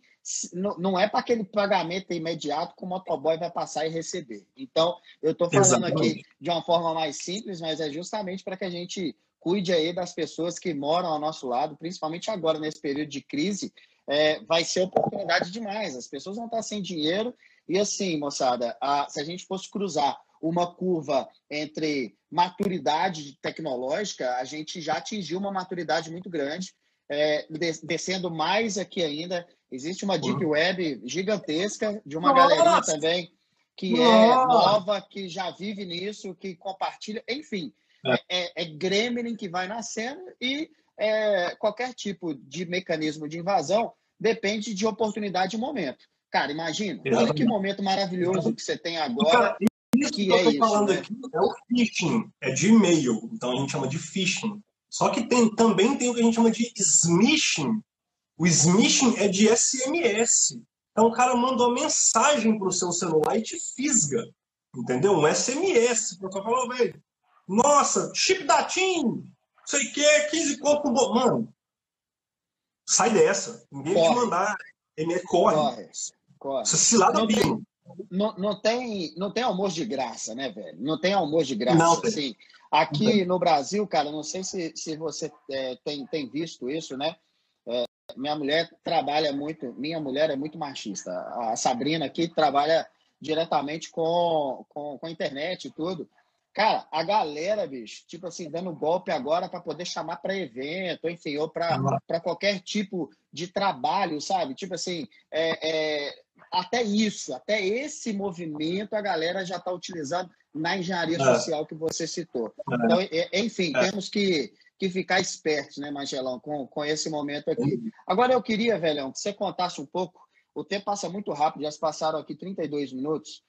não é para aquele pagamento imediato que o motoboy vai passar e receber. Então, eu estou falando Exatamente. aqui de uma forma mais simples, mas é justamente para que a gente cuide aí das pessoas que moram ao nosso lado, principalmente agora nesse período de crise, é, vai ser oportunidade demais. As pessoas vão estar sem dinheiro e assim, moçada, a, se a gente fosse cruzar uma curva entre maturidade tecnológica, a gente já atingiu uma maturidade muito grande. É, descendo mais aqui ainda, Existe uma deep web gigantesca de uma Nossa. galerinha também que Nossa. é nova, que já vive nisso, que compartilha, enfim, é, é, é Gremlin que vai nascendo e é, qualquer tipo de mecanismo de invasão depende de oportunidade e momento. Cara, imagina, Exatamente. olha que momento maravilhoso que você tem agora. isso que, que eu estou falando né? aqui é o phishing, é de e-mail, então a gente chama de phishing. Só que tem, também tem o que a gente chama de smishing, o smishing é de SMS. Então o cara manda uma mensagem para o seu celular e te fisga. Entendeu? Um SMS. Para falar, velho, nossa, chip da TIM, sei o que, 15 conto com Mano, sai dessa. Ninguém corre. te mandar. Corre. Corre. corre. Você se lada não não, não, tem, não tem almoço de graça, né, velho? Não tem almoço de graça. Não, assim, aqui no Brasil, cara, não sei se, se você é, tem, tem visto isso, né? Minha mulher trabalha muito, minha mulher é muito machista. A Sabrina aqui trabalha diretamente com, com, com a internet e tudo. Cara, a galera, bicho, tipo assim, dando golpe agora para poder chamar para evento, enfim, ou para qualquer tipo de trabalho, sabe? Tipo assim, é, é, até isso, até esse movimento a galera já está utilizando na engenharia é. social que você citou. É. Então, enfim, é. temos que que ficar espertos, né, Mangelão, com, com esse momento aqui. Agora eu queria, velhão, que você contasse um pouco. O tempo passa muito rápido, já se passaram aqui 32 minutos.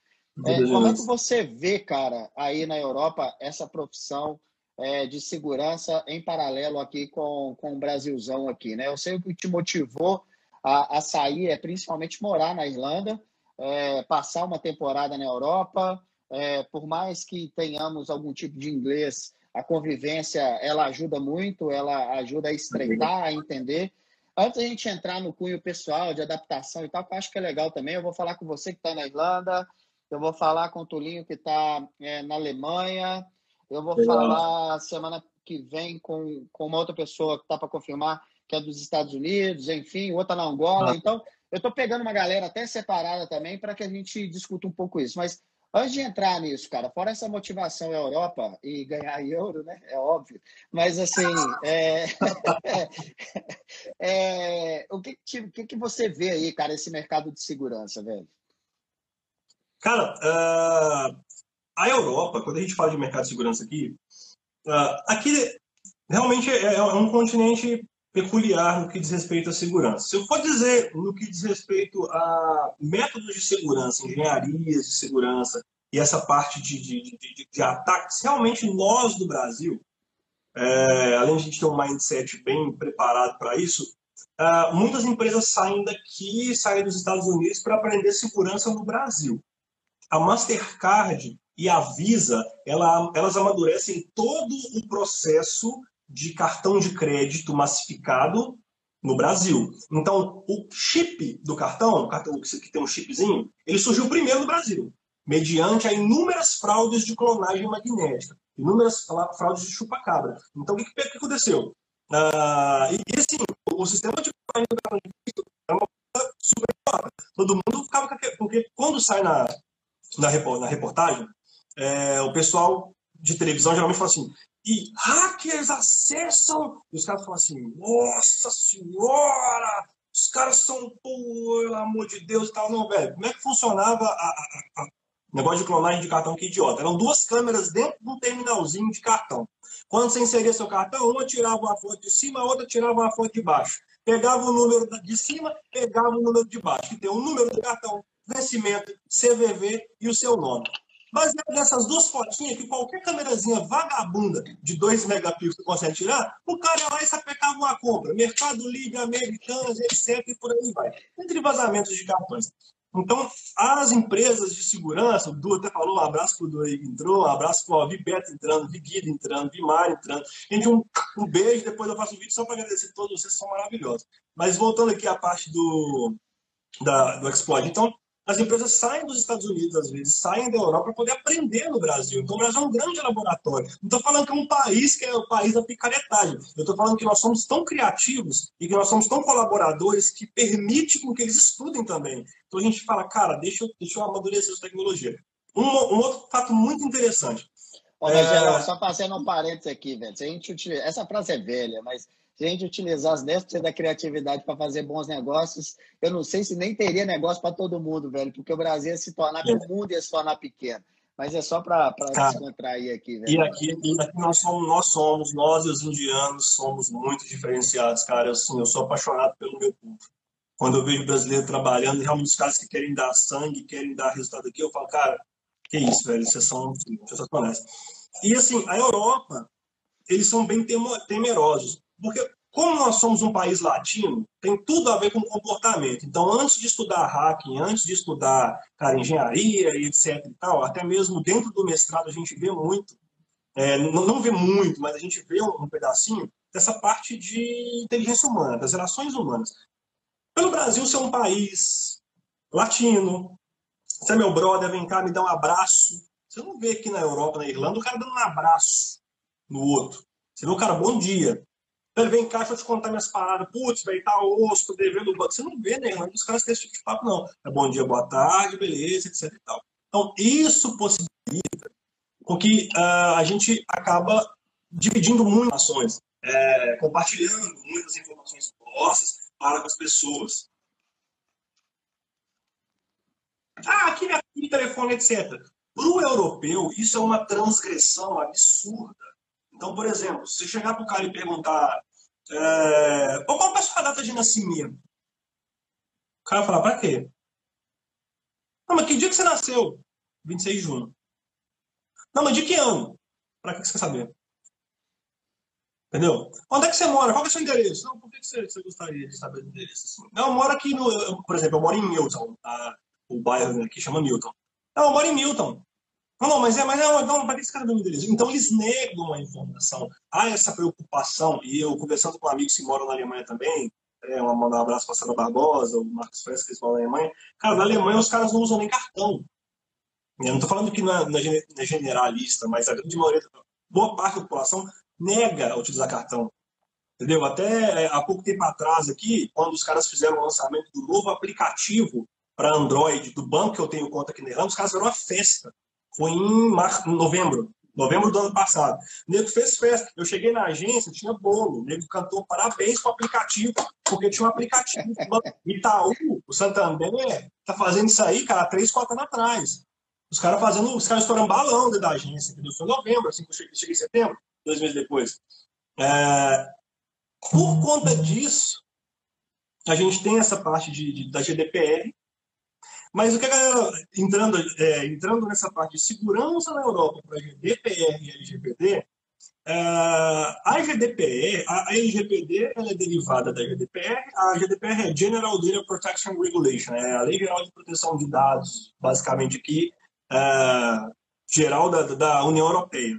É, como é que você vê, cara, aí na Europa, essa profissão é, de segurança em paralelo aqui com, com o Brasilzão aqui, né? Eu sei o que te motivou a, a sair é principalmente morar na Irlanda, é, passar uma temporada na Europa, é, por mais que tenhamos algum tipo de inglês a convivência ela ajuda muito, ela ajuda a estreitar, a entender. Antes da gente entrar no cunho pessoal de adaptação e tal, que eu acho que é legal também, eu vou falar com você que está na Irlanda, eu vou falar com o Tulinho que está é, na Alemanha, eu vou legal. falar semana que vem com, com uma outra pessoa que está para confirmar que é dos Estados Unidos, enfim, outra na Angola. Ah. Então, eu estou pegando uma galera até separada também para que a gente discuta um pouco isso. Mas Antes de entrar nisso, cara, fora essa motivação Europa e ganhar euro, né? É óbvio. Mas assim, é... é... o que, que, que você vê aí, cara, esse mercado de segurança, velho? Cara, uh, a Europa, quando a gente fala de mercado de segurança aqui, uh, aqui realmente é, é um continente peculiar no que diz respeito à segurança. Se eu for dizer no que diz respeito a métodos de segurança, engenharias de segurança e essa parte de, de, de, de ataques, realmente nós do Brasil, é, além de a gente ter um mindset bem preparado para isso, é, muitas empresas saem daqui, saem dos Estados Unidos para aprender segurança no Brasil. A Mastercard e a Visa, ela, elas amadurecem todo o processo de cartão de crédito massificado no Brasil. Então, o chip do cartão, o cartão que tem um chipzinho, ele surgiu primeiro no Brasil, mediante a inúmeras fraudes de clonagem magnética, inúmeras fraudes de chupa-cabra. Então, o que, que aconteceu? Uh, e, e, assim, o sistema de cartão de crédito é uma coisa super todo mundo ficava porque quando sai na na, reportagem, é, o pessoal de televisão geralmente fala assim, e hackers acessam, e os caras falam assim, nossa senhora, os caras são, pelo amor de Deus tal. Não, velho, como é que funcionava a, negócio de clonagem de cartão? Que idiota. Eram duas câmeras dentro de um terminalzinho de cartão. Quando você inseria seu cartão, uma tirava uma foto de cima, a outra tirava uma foto de baixo. Pegava o número de cima, pegava o número de baixo. Que tem o número do cartão, vencimento, CVV e o seu nome. Baseado nessas duas fotinhas que qualquer câmerazinha vagabunda de 2 megapixels consegue tirar, o cara ia lá e sapecava uma compra. Mercado Livre, Americanas, etc. e por aí vai. Entre vazamentos de cartões. Então, as empresas de segurança, o Du até falou, um abraço para o Du entrou, um abraço para o Vibeto entrando, Viguida entrando, Vimar entrando. Gente, um, um beijo, depois eu faço um vídeo só para agradecer a todos vocês, são maravilhosos. Mas voltando aqui à parte do, da, do Exploit. Então, as empresas saem dos Estados Unidos, às vezes, saem da Europa para poder aprender no Brasil. Então, o Brasil é um grande laboratório. Não estou falando que é um país que é o país da picaretagem. Eu estou falando que nós somos tão criativos e que nós somos tão colaboradores que permite com que eles estudem também. Então, a gente fala, cara, deixa eu, deixa eu amadurecer essa tecnologia. Um, um outro fato muito interessante. Olha, é... só fazendo um parênteses aqui, velho. Se a gente utiliza... Essa frase é velha, mas se a gente utilizar as 10% da criatividade para fazer bons negócios, eu não sei se nem teria negócio para todo mundo, velho, porque o Brasil ia se tornar, o mundo ia se tornar pequeno. Mas é só para descontrair aqui, velho. E aqui, e aqui nós, somos, nós somos, nós e os indianos, somos muito diferenciados, cara. Assim, eu sou apaixonado pelo meu povo. Quando eu vejo brasileiro trabalhando, realmente os caras que querem dar sangue, querem dar resultado aqui, eu falo, cara, que isso, velho, vocês são sensacionais. E assim, a Europa, eles são bem temerosos. Porque, como nós somos um país latino, tem tudo a ver com comportamento. Então, antes de estudar hacking, antes de estudar cara, engenharia e etc. e tal, até mesmo dentro do mestrado a gente vê muito, é, não, não, vê muito, mas a gente vê um, um pedacinho dessa parte de inteligência humana, das relações humanas. Pelo Brasil ser um país latino, você é meu brother, vem cá, me dá um abraço. Você não vê aqui na Europa, na Irlanda, o cara dando um abraço no outro. Você vê o cara, bom dia. Ele vem cá, deixa eu te contar minhas paradas. Putz, velho, tá osso, tô devendo. Você não vê, né, irmão? Os caras têm esse tipo de papo, não. É bom dia, boa tarde, beleza, etc e tal. Então, isso possibilita com que uh, a gente acaba dividindo muitas ações, é, compartilhando muitas informações nossas para as pessoas. Ah, aqui minha telefone, etc. Para o europeu, isso é uma transgressão absurda. Então, por exemplo, se chegar para o cara e perguntar é, qual é a sua data de nascimento, o cara falar, para quê? Não, mas que dia que você nasceu? 26 de junho. Não, mas de que ano? Para que você quer saber? Entendeu? Onde é que você mora? Qual é o seu endereço? Não, por que você, você gostaria de saber o endereço? Assim? Não, eu moro aqui no. Por exemplo, eu moro em Milton. Tá? O bairro aqui chama Milton. Não, eu moro em Milton. Não, não, mas é, mas não, não, para que esse cara não me endereço? Então eles negam a informação. Há essa preocupação, e eu conversando com amigos que moram na Alemanha também, é, mandar um abraço para a Sara Barbosa, o Marcos Fresco, que eles moram na Alemanha. Cara, na Alemanha os caras não usam nem cartão. Eu não estou falando que é, não é generalista, mas a grande maioria, boa parte da população nega utilizar cartão. Entendeu? Até é, há pouco tempo atrás aqui, quando os caras fizeram o lançamento do novo aplicativo para Android do banco que eu tenho conta aqui na Irlanda, os caras fizeram uma festa. Foi em mar... novembro, novembro do ano passado. O nego fez festa. Eu cheguei na agência, tinha bolo. O nego cantou parabéns para o aplicativo, porque tinha um aplicativo. Itaú, o Santander, tá fazendo isso aí, cara, três, quatro anos atrás. Os caras fazendo, os caras estourando balão dentro da agência, foi em novembro, assim que eu cheguei, cheguei em setembro, dois meses depois. É... Por conta disso, a gente tem essa parte de, de da GDPR, mas o que entrando, é, entrando nessa parte de segurança na Europa para GDPR e LGPD, é, a GDPR, a LGPD ela é derivada da GDPR, a GDPR é General Data Protection Regulation, é a Lei Geral de Proteção de Dados, basicamente aqui, é, geral da, da União Europeia.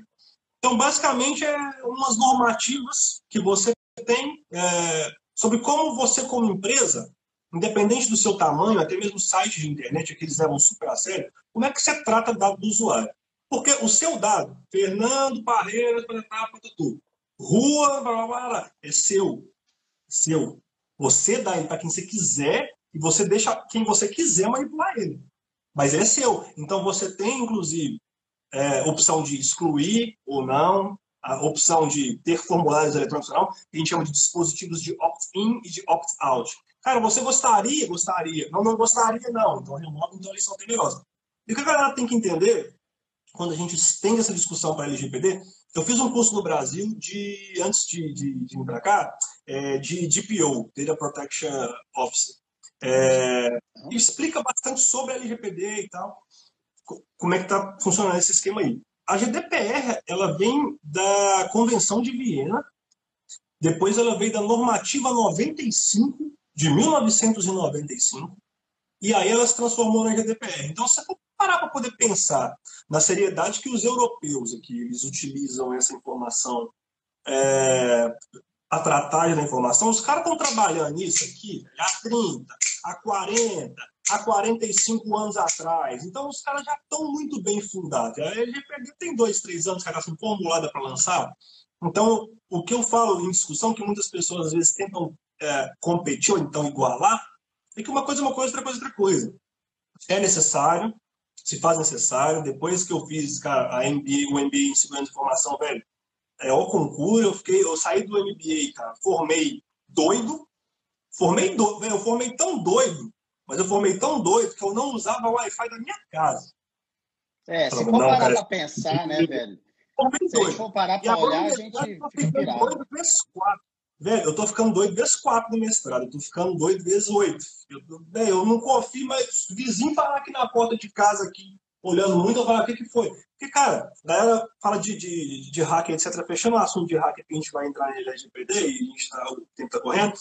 Então, basicamente, é umas normativas que você tem é, sobre como você, como empresa, independente do seu tamanho, até mesmo sites de internet que eles levam super a sério, como é que você trata o dado do usuário? Porque o seu dado, Fernando Parreira, rua, blá, blá, blá, é seu. Seu. Você dá ele para quem você quiser e você deixa quem você quiser manipular ele. Mas ele é seu. Então você tem, inclusive, é, opção de excluir ou não, a opção de ter formulários eletrônicos ou não, que a gente chama de dispositivos de opt-in e de opt-out. Cara, você gostaria? Gostaria. Não, não gostaria, não. Então remove, então eles são temerosos. E o que a galera tem que entender, quando a gente tem essa discussão para LGPD, eu fiz um curso no Brasil de, antes de, de, de vir para cá, é, de DPO, Data Protection Officer. É, explica bastante sobre a LGPD e tal, como é que está funcionando esse esquema aí. A GDPR, ela vem da Convenção de Viena, depois ela veio da Normativa 95, de 1995, e aí ela se transformou na GDPR. Então, se você parar para poder pensar na seriedade que os europeus aqui eles utilizam essa informação é, a tratagem da informação, os caras estão trabalhando nisso aqui há 30, há 40, há 45 anos atrás. Então, os caras já estão muito bem fundados. A LGPD tem dois, três anos que ela está formulada para lançar. Então, o que eu falo em discussão, que muitas pessoas às vezes tentam é, competir ou então igualar, é que uma coisa é uma coisa, outra coisa é outra coisa. É necessário, se faz necessário. Depois que eu fiz cara, a MBA, o MBA em segurança de informação, velho, é, o concurso, eu fiquei, eu saí do MBA, cara, formei doido, formei doido, eu formei tão doido, mas eu formei tão doido que eu não usava o Wi-Fi da minha casa. É, se for parar para pensar, né, velho? Se for parar para olhar, a gente fica pirado. Velho, eu tô ficando doido vezes quatro no mestrado, eu tô ficando doido vezes oito. Eu, não confio, mas vizinho parar aqui na porta de casa, aqui, olhando muito, eu falo, o que, que foi? Porque, cara, a galera fala de, de, de hacker, etc. Fechando o assunto de hacker, que a gente vai entrar em LGPD e a gente tá, o tempo tá correndo.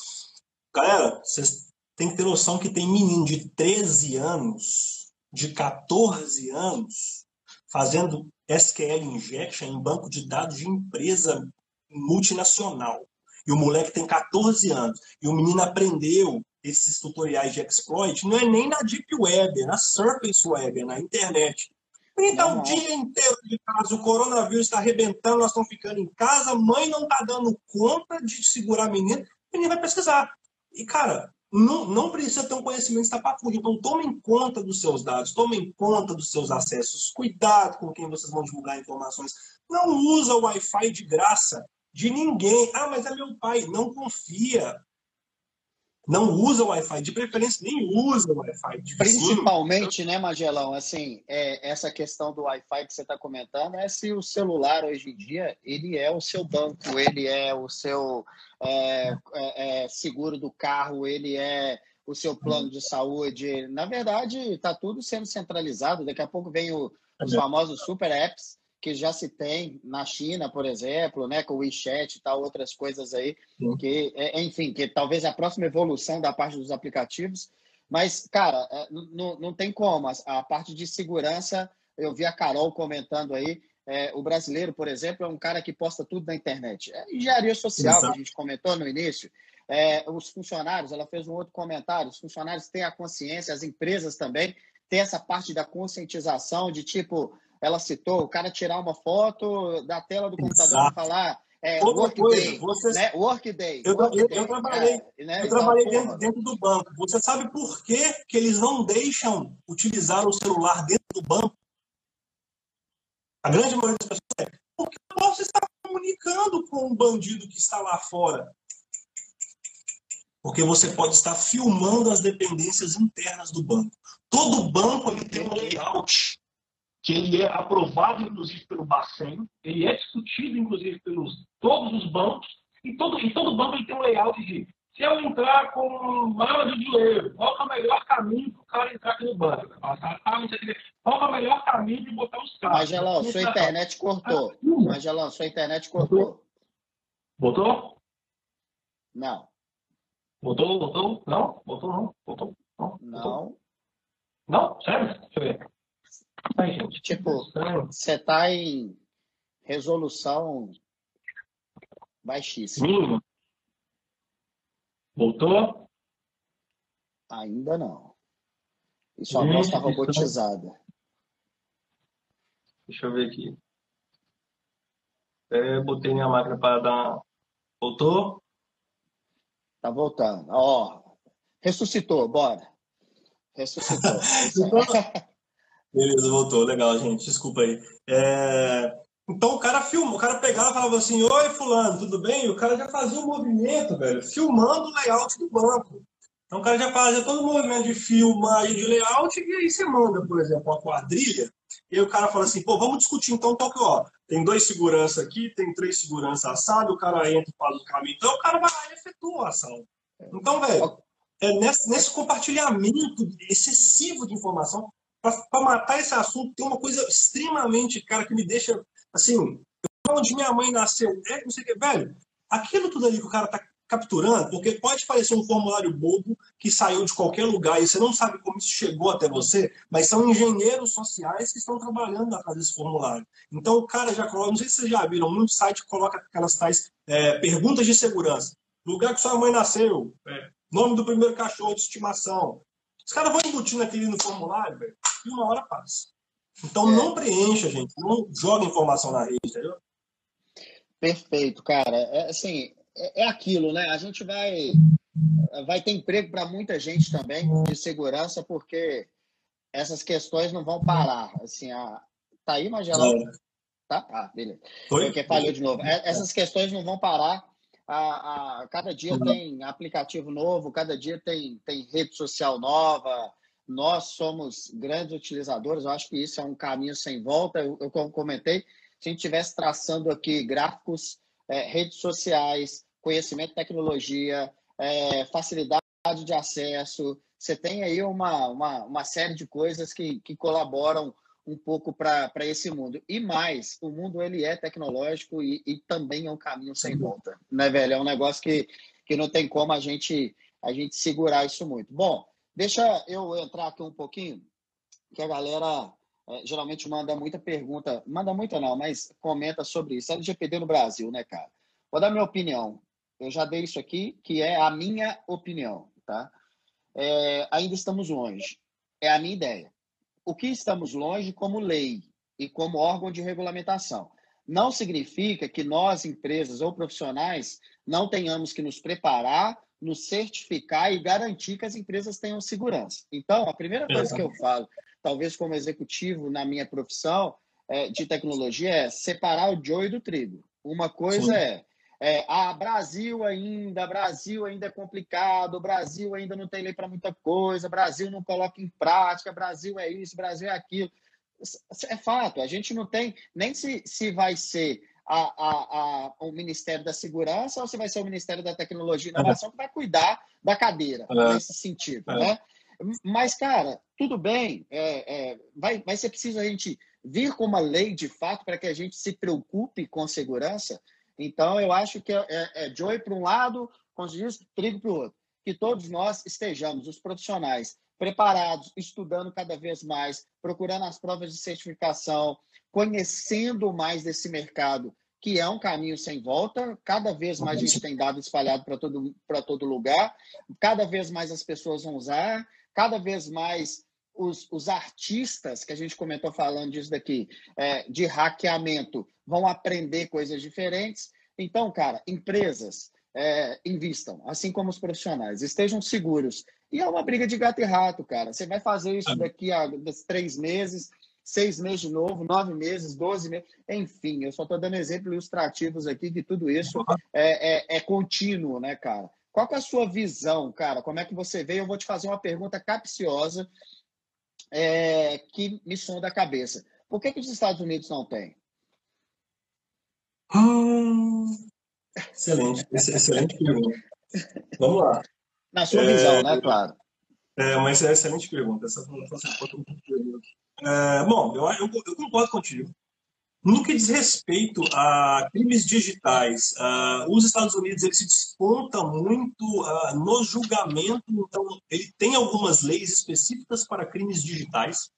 Galera, vocês têm que ter noção que tem menino de 13 anos, de 14 anos, fazendo SQL injection em banco de dados de empresa multinacional. E o moleque tem 14 anos. E o menino aprendeu esses tutoriais de exploit, não é nem na Deep Web, é na Surface Web, é na internet. Então, o dia inteiro de casa, o coronavírus está arrebentando, nós estamos ficando em casa, mãe não está dando conta de segurar a menina, o menino vai pesquisar. E, cara, não, não precisa ter um conhecimento estapafúrdio. Então, tomem conta dos seus dados, tomem conta dos seus acessos, cuidado com quem vocês vão divulgar informações. Não usa o Wi-Fi de graça de ninguém. Ah, mas é meu pai. Não confia. Não usa o Wi-Fi. De preferência, nem usa o Wi-Fi. Principalmente, né, Magelão? Assim, é, essa questão do Wi-Fi que você está comentando é se o celular hoje em dia ele é o seu banco, ele é o seu é, é, é seguro do carro, ele é o seu plano de saúde. Na verdade, está tudo sendo centralizado. Daqui a pouco vem o, os famosos super apps que já se tem na China, por exemplo, né, com o WeChat e tal, outras coisas aí, que, é, enfim, que talvez a próxima evolução da parte dos aplicativos. Mas, cara, é, não, não tem como. A, a parte de segurança, eu vi a Carol comentando aí, é, o brasileiro, por exemplo, é um cara que posta tudo na internet. É engenharia social, Exato. que a gente comentou no início. É, os funcionários, ela fez um outro comentário, os funcionários têm a consciência, as empresas também têm essa parte da conscientização de tipo, ela citou, o cara tirar uma foto da tela do computador e falar é, Outra coisa, você... né? Workday. Eu, work eu, eu, trabalhei, é, né? eu então, trabalhei dentro, dentro, do banco. Você sabe por que, que eles não deixam utilizar o celular dentro do banco? A grande maioria das pessoas é porque eu posso estar comunicando com um bandido que está lá fora. Porque você pode estar filmando as dependências internas do banco. Todo banco ele tem um layout que ele é aprovado, inclusive, pelo Bacen, ele é discutido, inclusive, pelos todos os bancos, e todo, e todo banco ele tem um layout de se eu entrar com mala de dinheiro, qual é o melhor caminho para o cara entrar aqui no banco? Qual é o melhor caminho de botar os carros? Magelão, sua internet cortou. Magelão, sua internet cortou. Botou? Não. Botou, botou? Não? Botou não? Botou? Não? Não. Não? Sério? Deixa eu ver. Ai, gente, tipo, você está em resolução baixíssima. Voltou? Ainda não. E sua voz está robotizada. Deixa eu ver aqui. É, botei minha máquina para dar. Voltou? Tá voltando. Ó, Ressuscitou, bora. Ressuscitou. Beleza, voltou. Legal, gente. Desculpa aí. É... Então o cara filma, o cara pegava e falava assim, oi fulano, tudo bem? E o cara já fazia um movimento, velho, filmando o layout do banco. Então o cara já fazia todo o movimento de filmagem de layout e aí você manda, por exemplo, uma quadrilha e aí o cara fala assim, pô, vamos discutir então, que, ó, tem dois segurança aqui, tem três segurança assado, o cara entra e faz o caminho. Então o cara vai lá e efetua a ação. Então, velho, é nesse, nesse compartilhamento excessivo de informação, para matar esse assunto, tem uma coisa extremamente, cara, que me deixa, assim, onde minha mãe nasceu, é não sei o que, velho, aquilo tudo ali que o cara tá capturando, porque pode parecer um formulário bobo que saiu de qualquer lugar e você não sabe como isso chegou até você, mas são engenheiros sociais que estão trabalhando atrás desse formulário. Então o cara já coloca, não sei se vocês já viram, muito site coloca aquelas tais é, perguntas de segurança. Lugar que sua mãe nasceu, é, nome do primeiro cachorro de estimação. Os caras vão embutindo aquele no formulário, velho, e uma hora passa. Então não preencha, gente, não joga informação na rede, entendeu? Perfeito, cara. É, assim, é, é aquilo, né? A gente vai, vai ter emprego para muita gente também de segurança, porque essas questões não vão parar. Assim, a... Tá aí, Magela? Tá? Ah, beleza. Foi? Porque falhou de novo. É, essas questões não vão parar. A, a, cada dia uhum. tem aplicativo novo, cada dia tem, tem rede social nova. Nós somos grandes utilizadores, eu acho que isso é um caminho sem volta. Eu, eu comentei, se a gente estivesse traçando aqui gráficos é, redes sociais, conhecimento tecnologia, é, facilidade de acesso. Você tem aí uma, uma, uma série de coisas que, que colaboram um pouco para esse mundo. E mais, o mundo ele é tecnológico e, e também é um caminho sem volta, né, velho? É um negócio que, que não tem como a gente, a gente segurar isso muito. Bom, deixa eu entrar aqui um pouquinho, que a galera é, geralmente manda muita pergunta, manda muita não, mas comenta sobre isso. LGPD no Brasil, né, cara? Vou dar minha opinião. Eu já dei isso aqui, que é a minha opinião, tá? É, ainda estamos longe. É a minha ideia. O que estamos longe como lei e como órgão de regulamentação. Não significa que nós, empresas ou profissionais, não tenhamos que nos preparar, nos certificar e garantir que as empresas tenham segurança. Então, a primeira coisa que eu falo talvez como executivo na minha profissão é, de tecnologia, é separar o joio do trigo. Uma coisa é, é, ah, Brasil ainda, Brasil ainda é complicado, Brasil ainda não tem lei para muita coisa, Brasil não coloca em prática, Brasil é isso, Brasil é aquilo. É fato, a gente não tem nem se, se vai ser a, a, a, o Ministério da Segurança ou se vai ser o Ministério da Tecnologia e Inovação que vai cuidar da cadeira, é. nesse sentido, é. né? Mas, cara, tudo bem, é, é, vai, vai ser preciso a gente vir com uma lei de fato para que a gente se preocupe com segurança. Então, eu acho que é, é, é joy para um lado, como trigo para o outro. Que todos nós estejamos, os profissionais, preparados, estudando cada vez mais, procurando as provas de certificação, conhecendo mais desse mercado, que é um caminho sem volta. Cada vez mais a gente tem dado espalhado para todo, todo lugar, cada vez mais as pessoas vão usar cada vez mais os, os artistas, que a gente comentou falando disso daqui, é, de hackeamento, vão aprender coisas diferentes. Então, cara, empresas é, invistam, assim como os profissionais, estejam seguros. E é uma briga de gato e rato, cara. Você vai fazer isso daqui a três meses, seis meses de novo, nove meses, doze meses, enfim, eu só estou dando exemplos ilustrativos aqui de tudo isso é, é, é contínuo, né, cara? Qual é a sua visão, cara? Como é que você vê? Eu vou te fazer uma pergunta capciosa é, que me sonda a cabeça. Por que, que os Estados Unidos não têm? Hum, excelente, excelente pergunta. Vamos lá. Na sua é, visão, né, claro. É uma excelente pergunta. Essa é, bom, eu, eu, eu concordo contigo. No que diz respeito a crimes digitais, uh, os Estados Unidos ele se desponta muito uh, no julgamento, então ele tem algumas leis específicas para crimes digitais.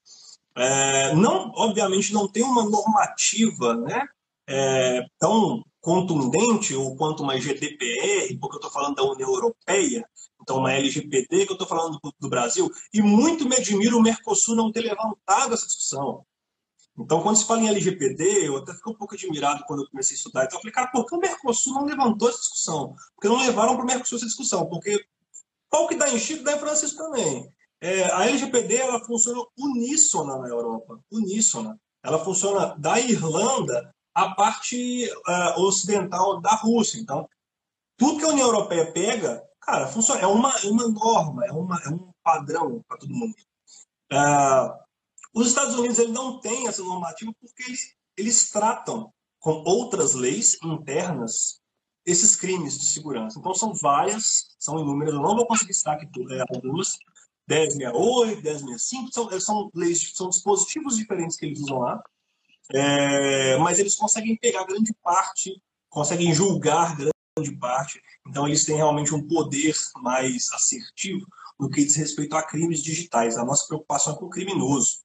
É, não, obviamente, não tem uma normativa, né, é, tão contundente ou quanto uma GDPR, porque eu estou falando da União Europeia, então uma LGPD que eu estou falando do, do Brasil, e muito me admiro o Mercosul não ter levantado essa discussão. Então, quando se fala em LGPD, eu até fico um pouco admirado quando eu comecei a estudar. Então, eu falei, cara, por que o Mercosul não levantou essa discussão? Porque não levaram para o Mercosul essa discussão? Porque Qual que dá em Chico, dá em Francisco também. É, a LGPD ela funciona uníssona na Europa, uníssona. Ela funciona da Irlanda à parte uh, ocidental da Rússia. Então, tudo que a União Europeia pega, cara, funciona. É uma, é uma norma, é, uma, é um padrão para todo mundo. Uh, os Estados Unidos ele não tem essa normativa porque eles, eles tratam com outras leis internas esses crimes de segurança. Então, são várias, são inúmeras, eu não vou conseguir citar aqui é, algumas, 1068, 1065, são, são leis, são dispositivos diferentes que eles usam lá, é, mas eles conseguem pegar grande parte, conseguem julgar grande parte, então eles têm realmente um poder mais assertivo no que diz respeito a crimes digitais. A nossa preocupação é com o criminoso.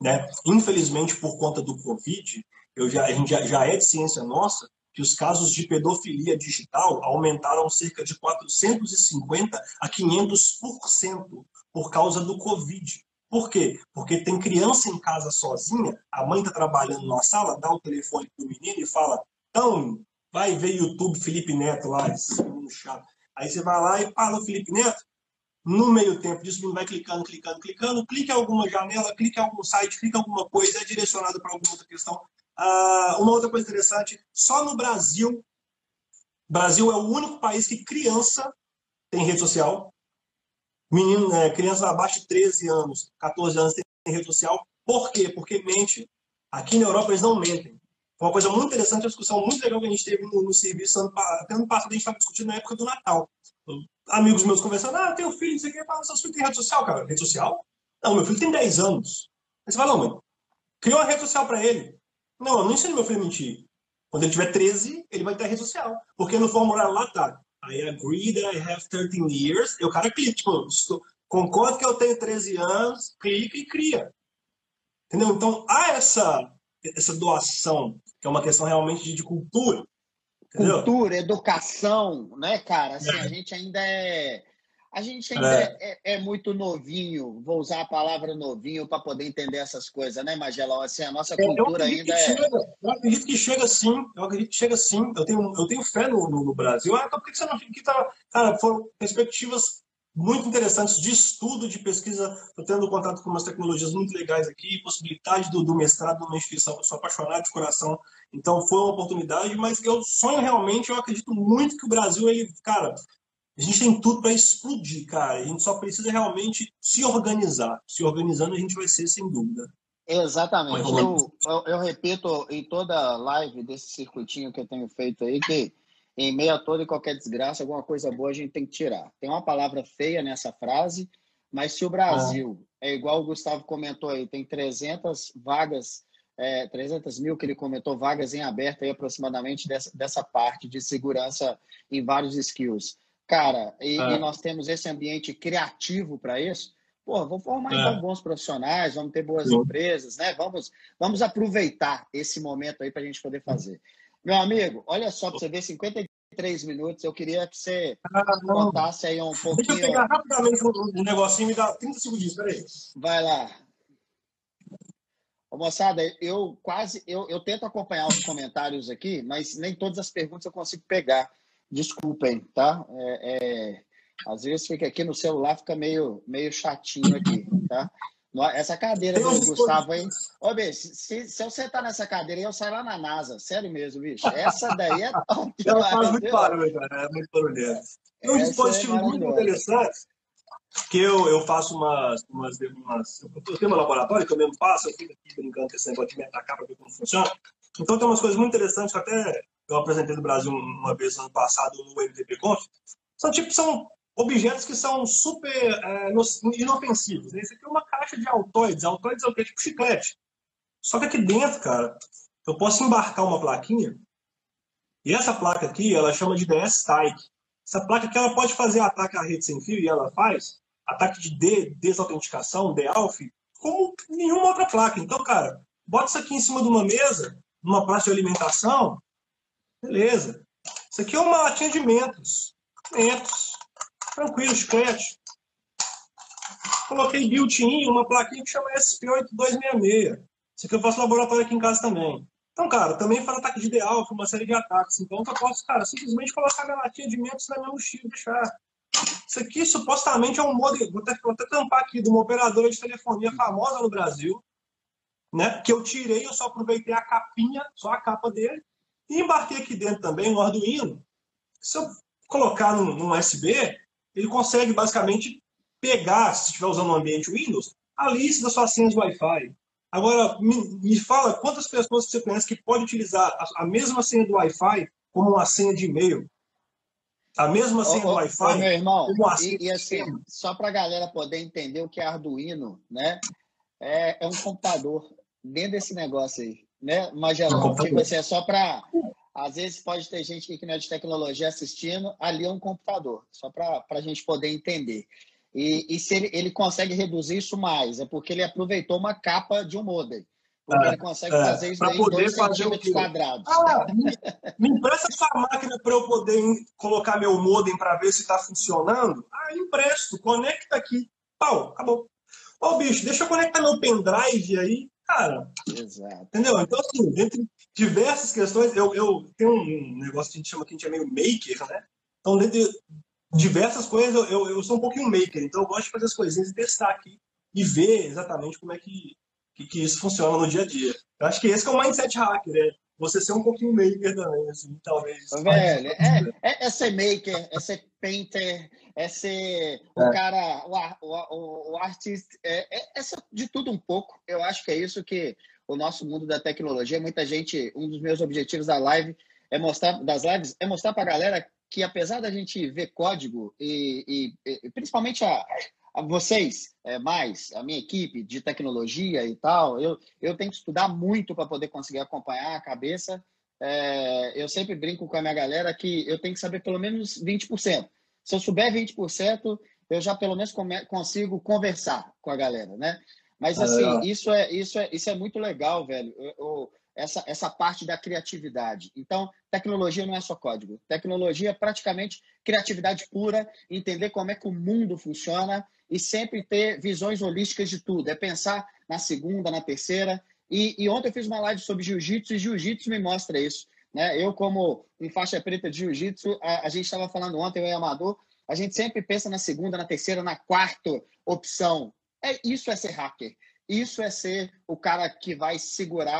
Né? Infelizmente, por conta do Covid, eu já, a gente já, já é de ciência nossa que os casos de pedofilia digital aumentaram cerca de 450 a 500% por causa do Covid. Por quê? Porque tem criança em casa sozinha, a mãe está trabalhando na sala, dá o telefone para o menino e fala: então, vai ver YouTube Felipe Neto lá, esse chato. Aí você vai lá e fala Felipe Neto. No meio tempo disso, o menino vai clicando, clicando, clicando, clica em alguma janela, clica em algum site, clica em alguma coisa, é direcionado para alguma outra questão. Ah, uma outra coisa interessante, só no Brasil, Brasil é o único país que criança tem rede social. Menino, é, criança abaixo de 13 anos, 14 anos tem rede social. Por quê? Porque mente. Aqui na Europa eles não mentem. Uma coisa muito interessante, uma discussão muito legal que a gente teve no, no serviço, ano, até ano passado a gente estava discutindo na época do Natal. Amigos meus conversando, ah, tem um filho, não sei o que, fala, seus filhos têm rede social, cara. Rede social? Não, meu filho tem 10 anos. Aí você fala, não, mãe, criou uma rede social para ele. Não, eu não ensino meu filho a mentir. Quando ele tiver 13, ele vai ter rede social. Porque no formulário lá tá, I agree that I have 13 years. E o cara clica, tipo, concordo que eu tenho 13 anos, clica e cria. Entendeu? Então, há essa, essa doação, que é uma questão realmente de, de cultura. Entendeu? Cultura, educação, né, cara? Assim, é. a gente ainda é a gente ainda é. É, é. muito novinho, vou usar a palavra novinho para poder entender essas coisas, né, Magelão? Assim, a nossa é, cultura ainda é. Chega, eu acredito que chega sim, eu acredito que chega sim. Eu tenho, eu tenho fé no, no, no Brasil. Ah, então por que você não fica aqui? Tá... Cara, foram perspectivas muito interessantes de estudo, de pesquisa. Estou tendo contato com umas tecnologias muito legais aqui, possibilidade do, do mestrado numa instituição. Eu sou apaixonado de coração, então foi uma oportunidade. Mas eu sonho realmente, eu acredito muito que o Brasil, ele, cara, a gente tem tudo para explodir, cara. A gente só precisa realmente se organizar. Se organizando, a gente vai ser, sem dúvida. Exatamente. Eu, eu, eu, repito em toda live desse circuitinho que eu tenho feito aí, que em meio a toda e qualquer desgraça, alguma coisa boa a gente tem que tirar. Tem uma palavra feia nessa frase, mas se o Brasil, ah. é igual o Gustavo comentou aí, tem 300 vagas, é, 300 mil que ele comentou, vagas em aberto aí aproximadamente dessa, dessa parte de segurança em vários skills. Cara, e, e nós temos esse ambiente criativo para isso. Pô, vou formar então bons profissionais, vamos ter boas Sim. empresas, né? Vamos, vamos aproveitar esse momento aí para a gente poder fazer. Meu amigo, olha só para você ver, 53 minutos. Eu queria que você ah, contasse aí um pouquinho. Deixa eu pegar rapidamente um negocinho, me dá 30 segundos, peraí. Vai lá. Ô, moçada, eu quase eu, eu tento acompanhar os comentários aqui, mas nem todas as perguntas eu consigo pegar. Desculpem, tá? É, é, às vezes fica aqui no celular, fica meio, meio chatinho aqui, tá? Essa cadeira do Gustavo, hein? Ô, bicho, se, se eu sentar nessa cadeira aí, eu saio lá na NASA. Sério mesmo, bicho. Essa daí é top. Ela faz muito barulho, cara. É muito barulho. Tem um dispositivo muito interessante que eu, eu faço umas, umas, umas... Eu tenho um laboratório que eu mesmo faço, eu fico aqui brincando com esse negócio de me atacar para ver como funciona. Então tem umas coisas muito interessantes que até eu apresentei no Brasil uma vez ano passado no MTP Conf, são tipo são objetos que são super é, inofensivos. Esse aqui é uma caixa de altoides. Altoides é o que? Tipo chiclete. Só que aqui dentro, cara, eu posso embarcar uma plaquinha e essa placa aqui, ela chama de DS-Type. Essa placa aqui, ela pode fazer ataque à rede sem fio e ela faz ataque de desautenticação, DALF, como nenhuma outra placa. Então, cara, bota isso aqui em cima de uma mesa, numa praça de alimentação, Beleza. Isso aqui é uma latinha de mentos. Mentos. Tranquilo, chiclete. Coloquei built-in, uma plaquinha que chama SP8266. Isso aqui eu faço laboratório aqui em casa também. Então, cara, também faz ataque de ideal, uma série de ataques. Então, eu posso, cara, simplesmente colocar minha latinha de mentos na minha mochila e deixar. Isso aqui supostamente é um modem, vou até, vou até tampar aqui, de uma operadora de telefonia famosa no Brasil, né? Que eu tirei, eu só aproveitei a capinha, só a capa dele, e embarquei aqui dentro também no Arduino. Se eu colocar num, num USB, ele consegue basicamente pegar, se estiver usando um ambiente Windows, a lista das suas senhas Wi-Fi. Agora, me, me, fala quantas pessoas você conhece que pode utilizar a, a mesma senha do Wi-Fi como uma senha de e-mail. A mesma senha do Wi-Fi. Meu irmão, e, e, assim, só para a galera poder entender o que é Arduino, né? É, é um computador dentro desse negócio aí, né? Magellan, é tipo assim, é só para. Às vezes pode ter gente que não é de tecnologia assistindo, ali é um computador, só para a gente poder entender. E, e se ele, ele consegue reduzir isso mais, é porque ele aproveitou uma capa de um modem. Porque é, ele consegue é, fazer isso em dois centímetros quadrados. Ah, me, me empresta sua máquina para eu poder colocar meu modem para ver se está funcionando? Ah, empresto, conecta aqui. Pau, acabou. Ô, bicho, deixa eu conectar meu pendrive aí. Cara, Exato. entendeu? Então, assim, dentre diversas questões, eu, eu tenho um negócio que a gente chama que a gente é meio maker, né? Então, dentre diversas coisas, eu, eu, eu sou um pouquinho maker, então eu gosto de fazer as coisinhas e testar aqui e ver exatamente como é que, que, que, isso funciona no dia a dia. Eu acho que esse que é o mindset hacker, é você ser um pouquinho maker também, assim, talvez. Velho, é, é, é, ser maker, é ser painter, é ser o é. cara, o, o, o artista, é, é, é de tudo um pouco. Eu acho que é isso que o nosso mundo da tecnologia, muita gente, um dos meus objetivos da live é mostrar, das lives, é mostrar para a galera que apesar da gente ver código e, e, e principalmente a vocês, é, mais a minha equipe de tecnologia e tal, eu, eu tenho que estudar muito para poder conseguir acompanhar a cabeça. É, eu sempre brinco com a minha galera que eu tenho que saber pelo menos 20%. Se eu souber 20%, eu já pelo menos come, consigo conversar com a galera, né? Mas assim, isso é isso é isso é muito legal, velho. Eu, eu, essa, essa parte da criatividade. Então, tecnologia não é só código. Tecnologia é praticamente criatividade pura, entender como é que o mundo funciona e sempre ter visões holísticas de tudo. É pensar na segunda, na terceira. E, e ontem eu fiz uma live sobre jiu-jitsu e jiu-jitsu me mostra isso. Né? Eu, como um faixa preta de jiu-jitsu, a, a gente estava falando ontem, eu e Amador, a gente sempre pensa na segunda, na terceira, na quarta opção. É, isso é ser hacker. Isso é ser o cara que vai segurar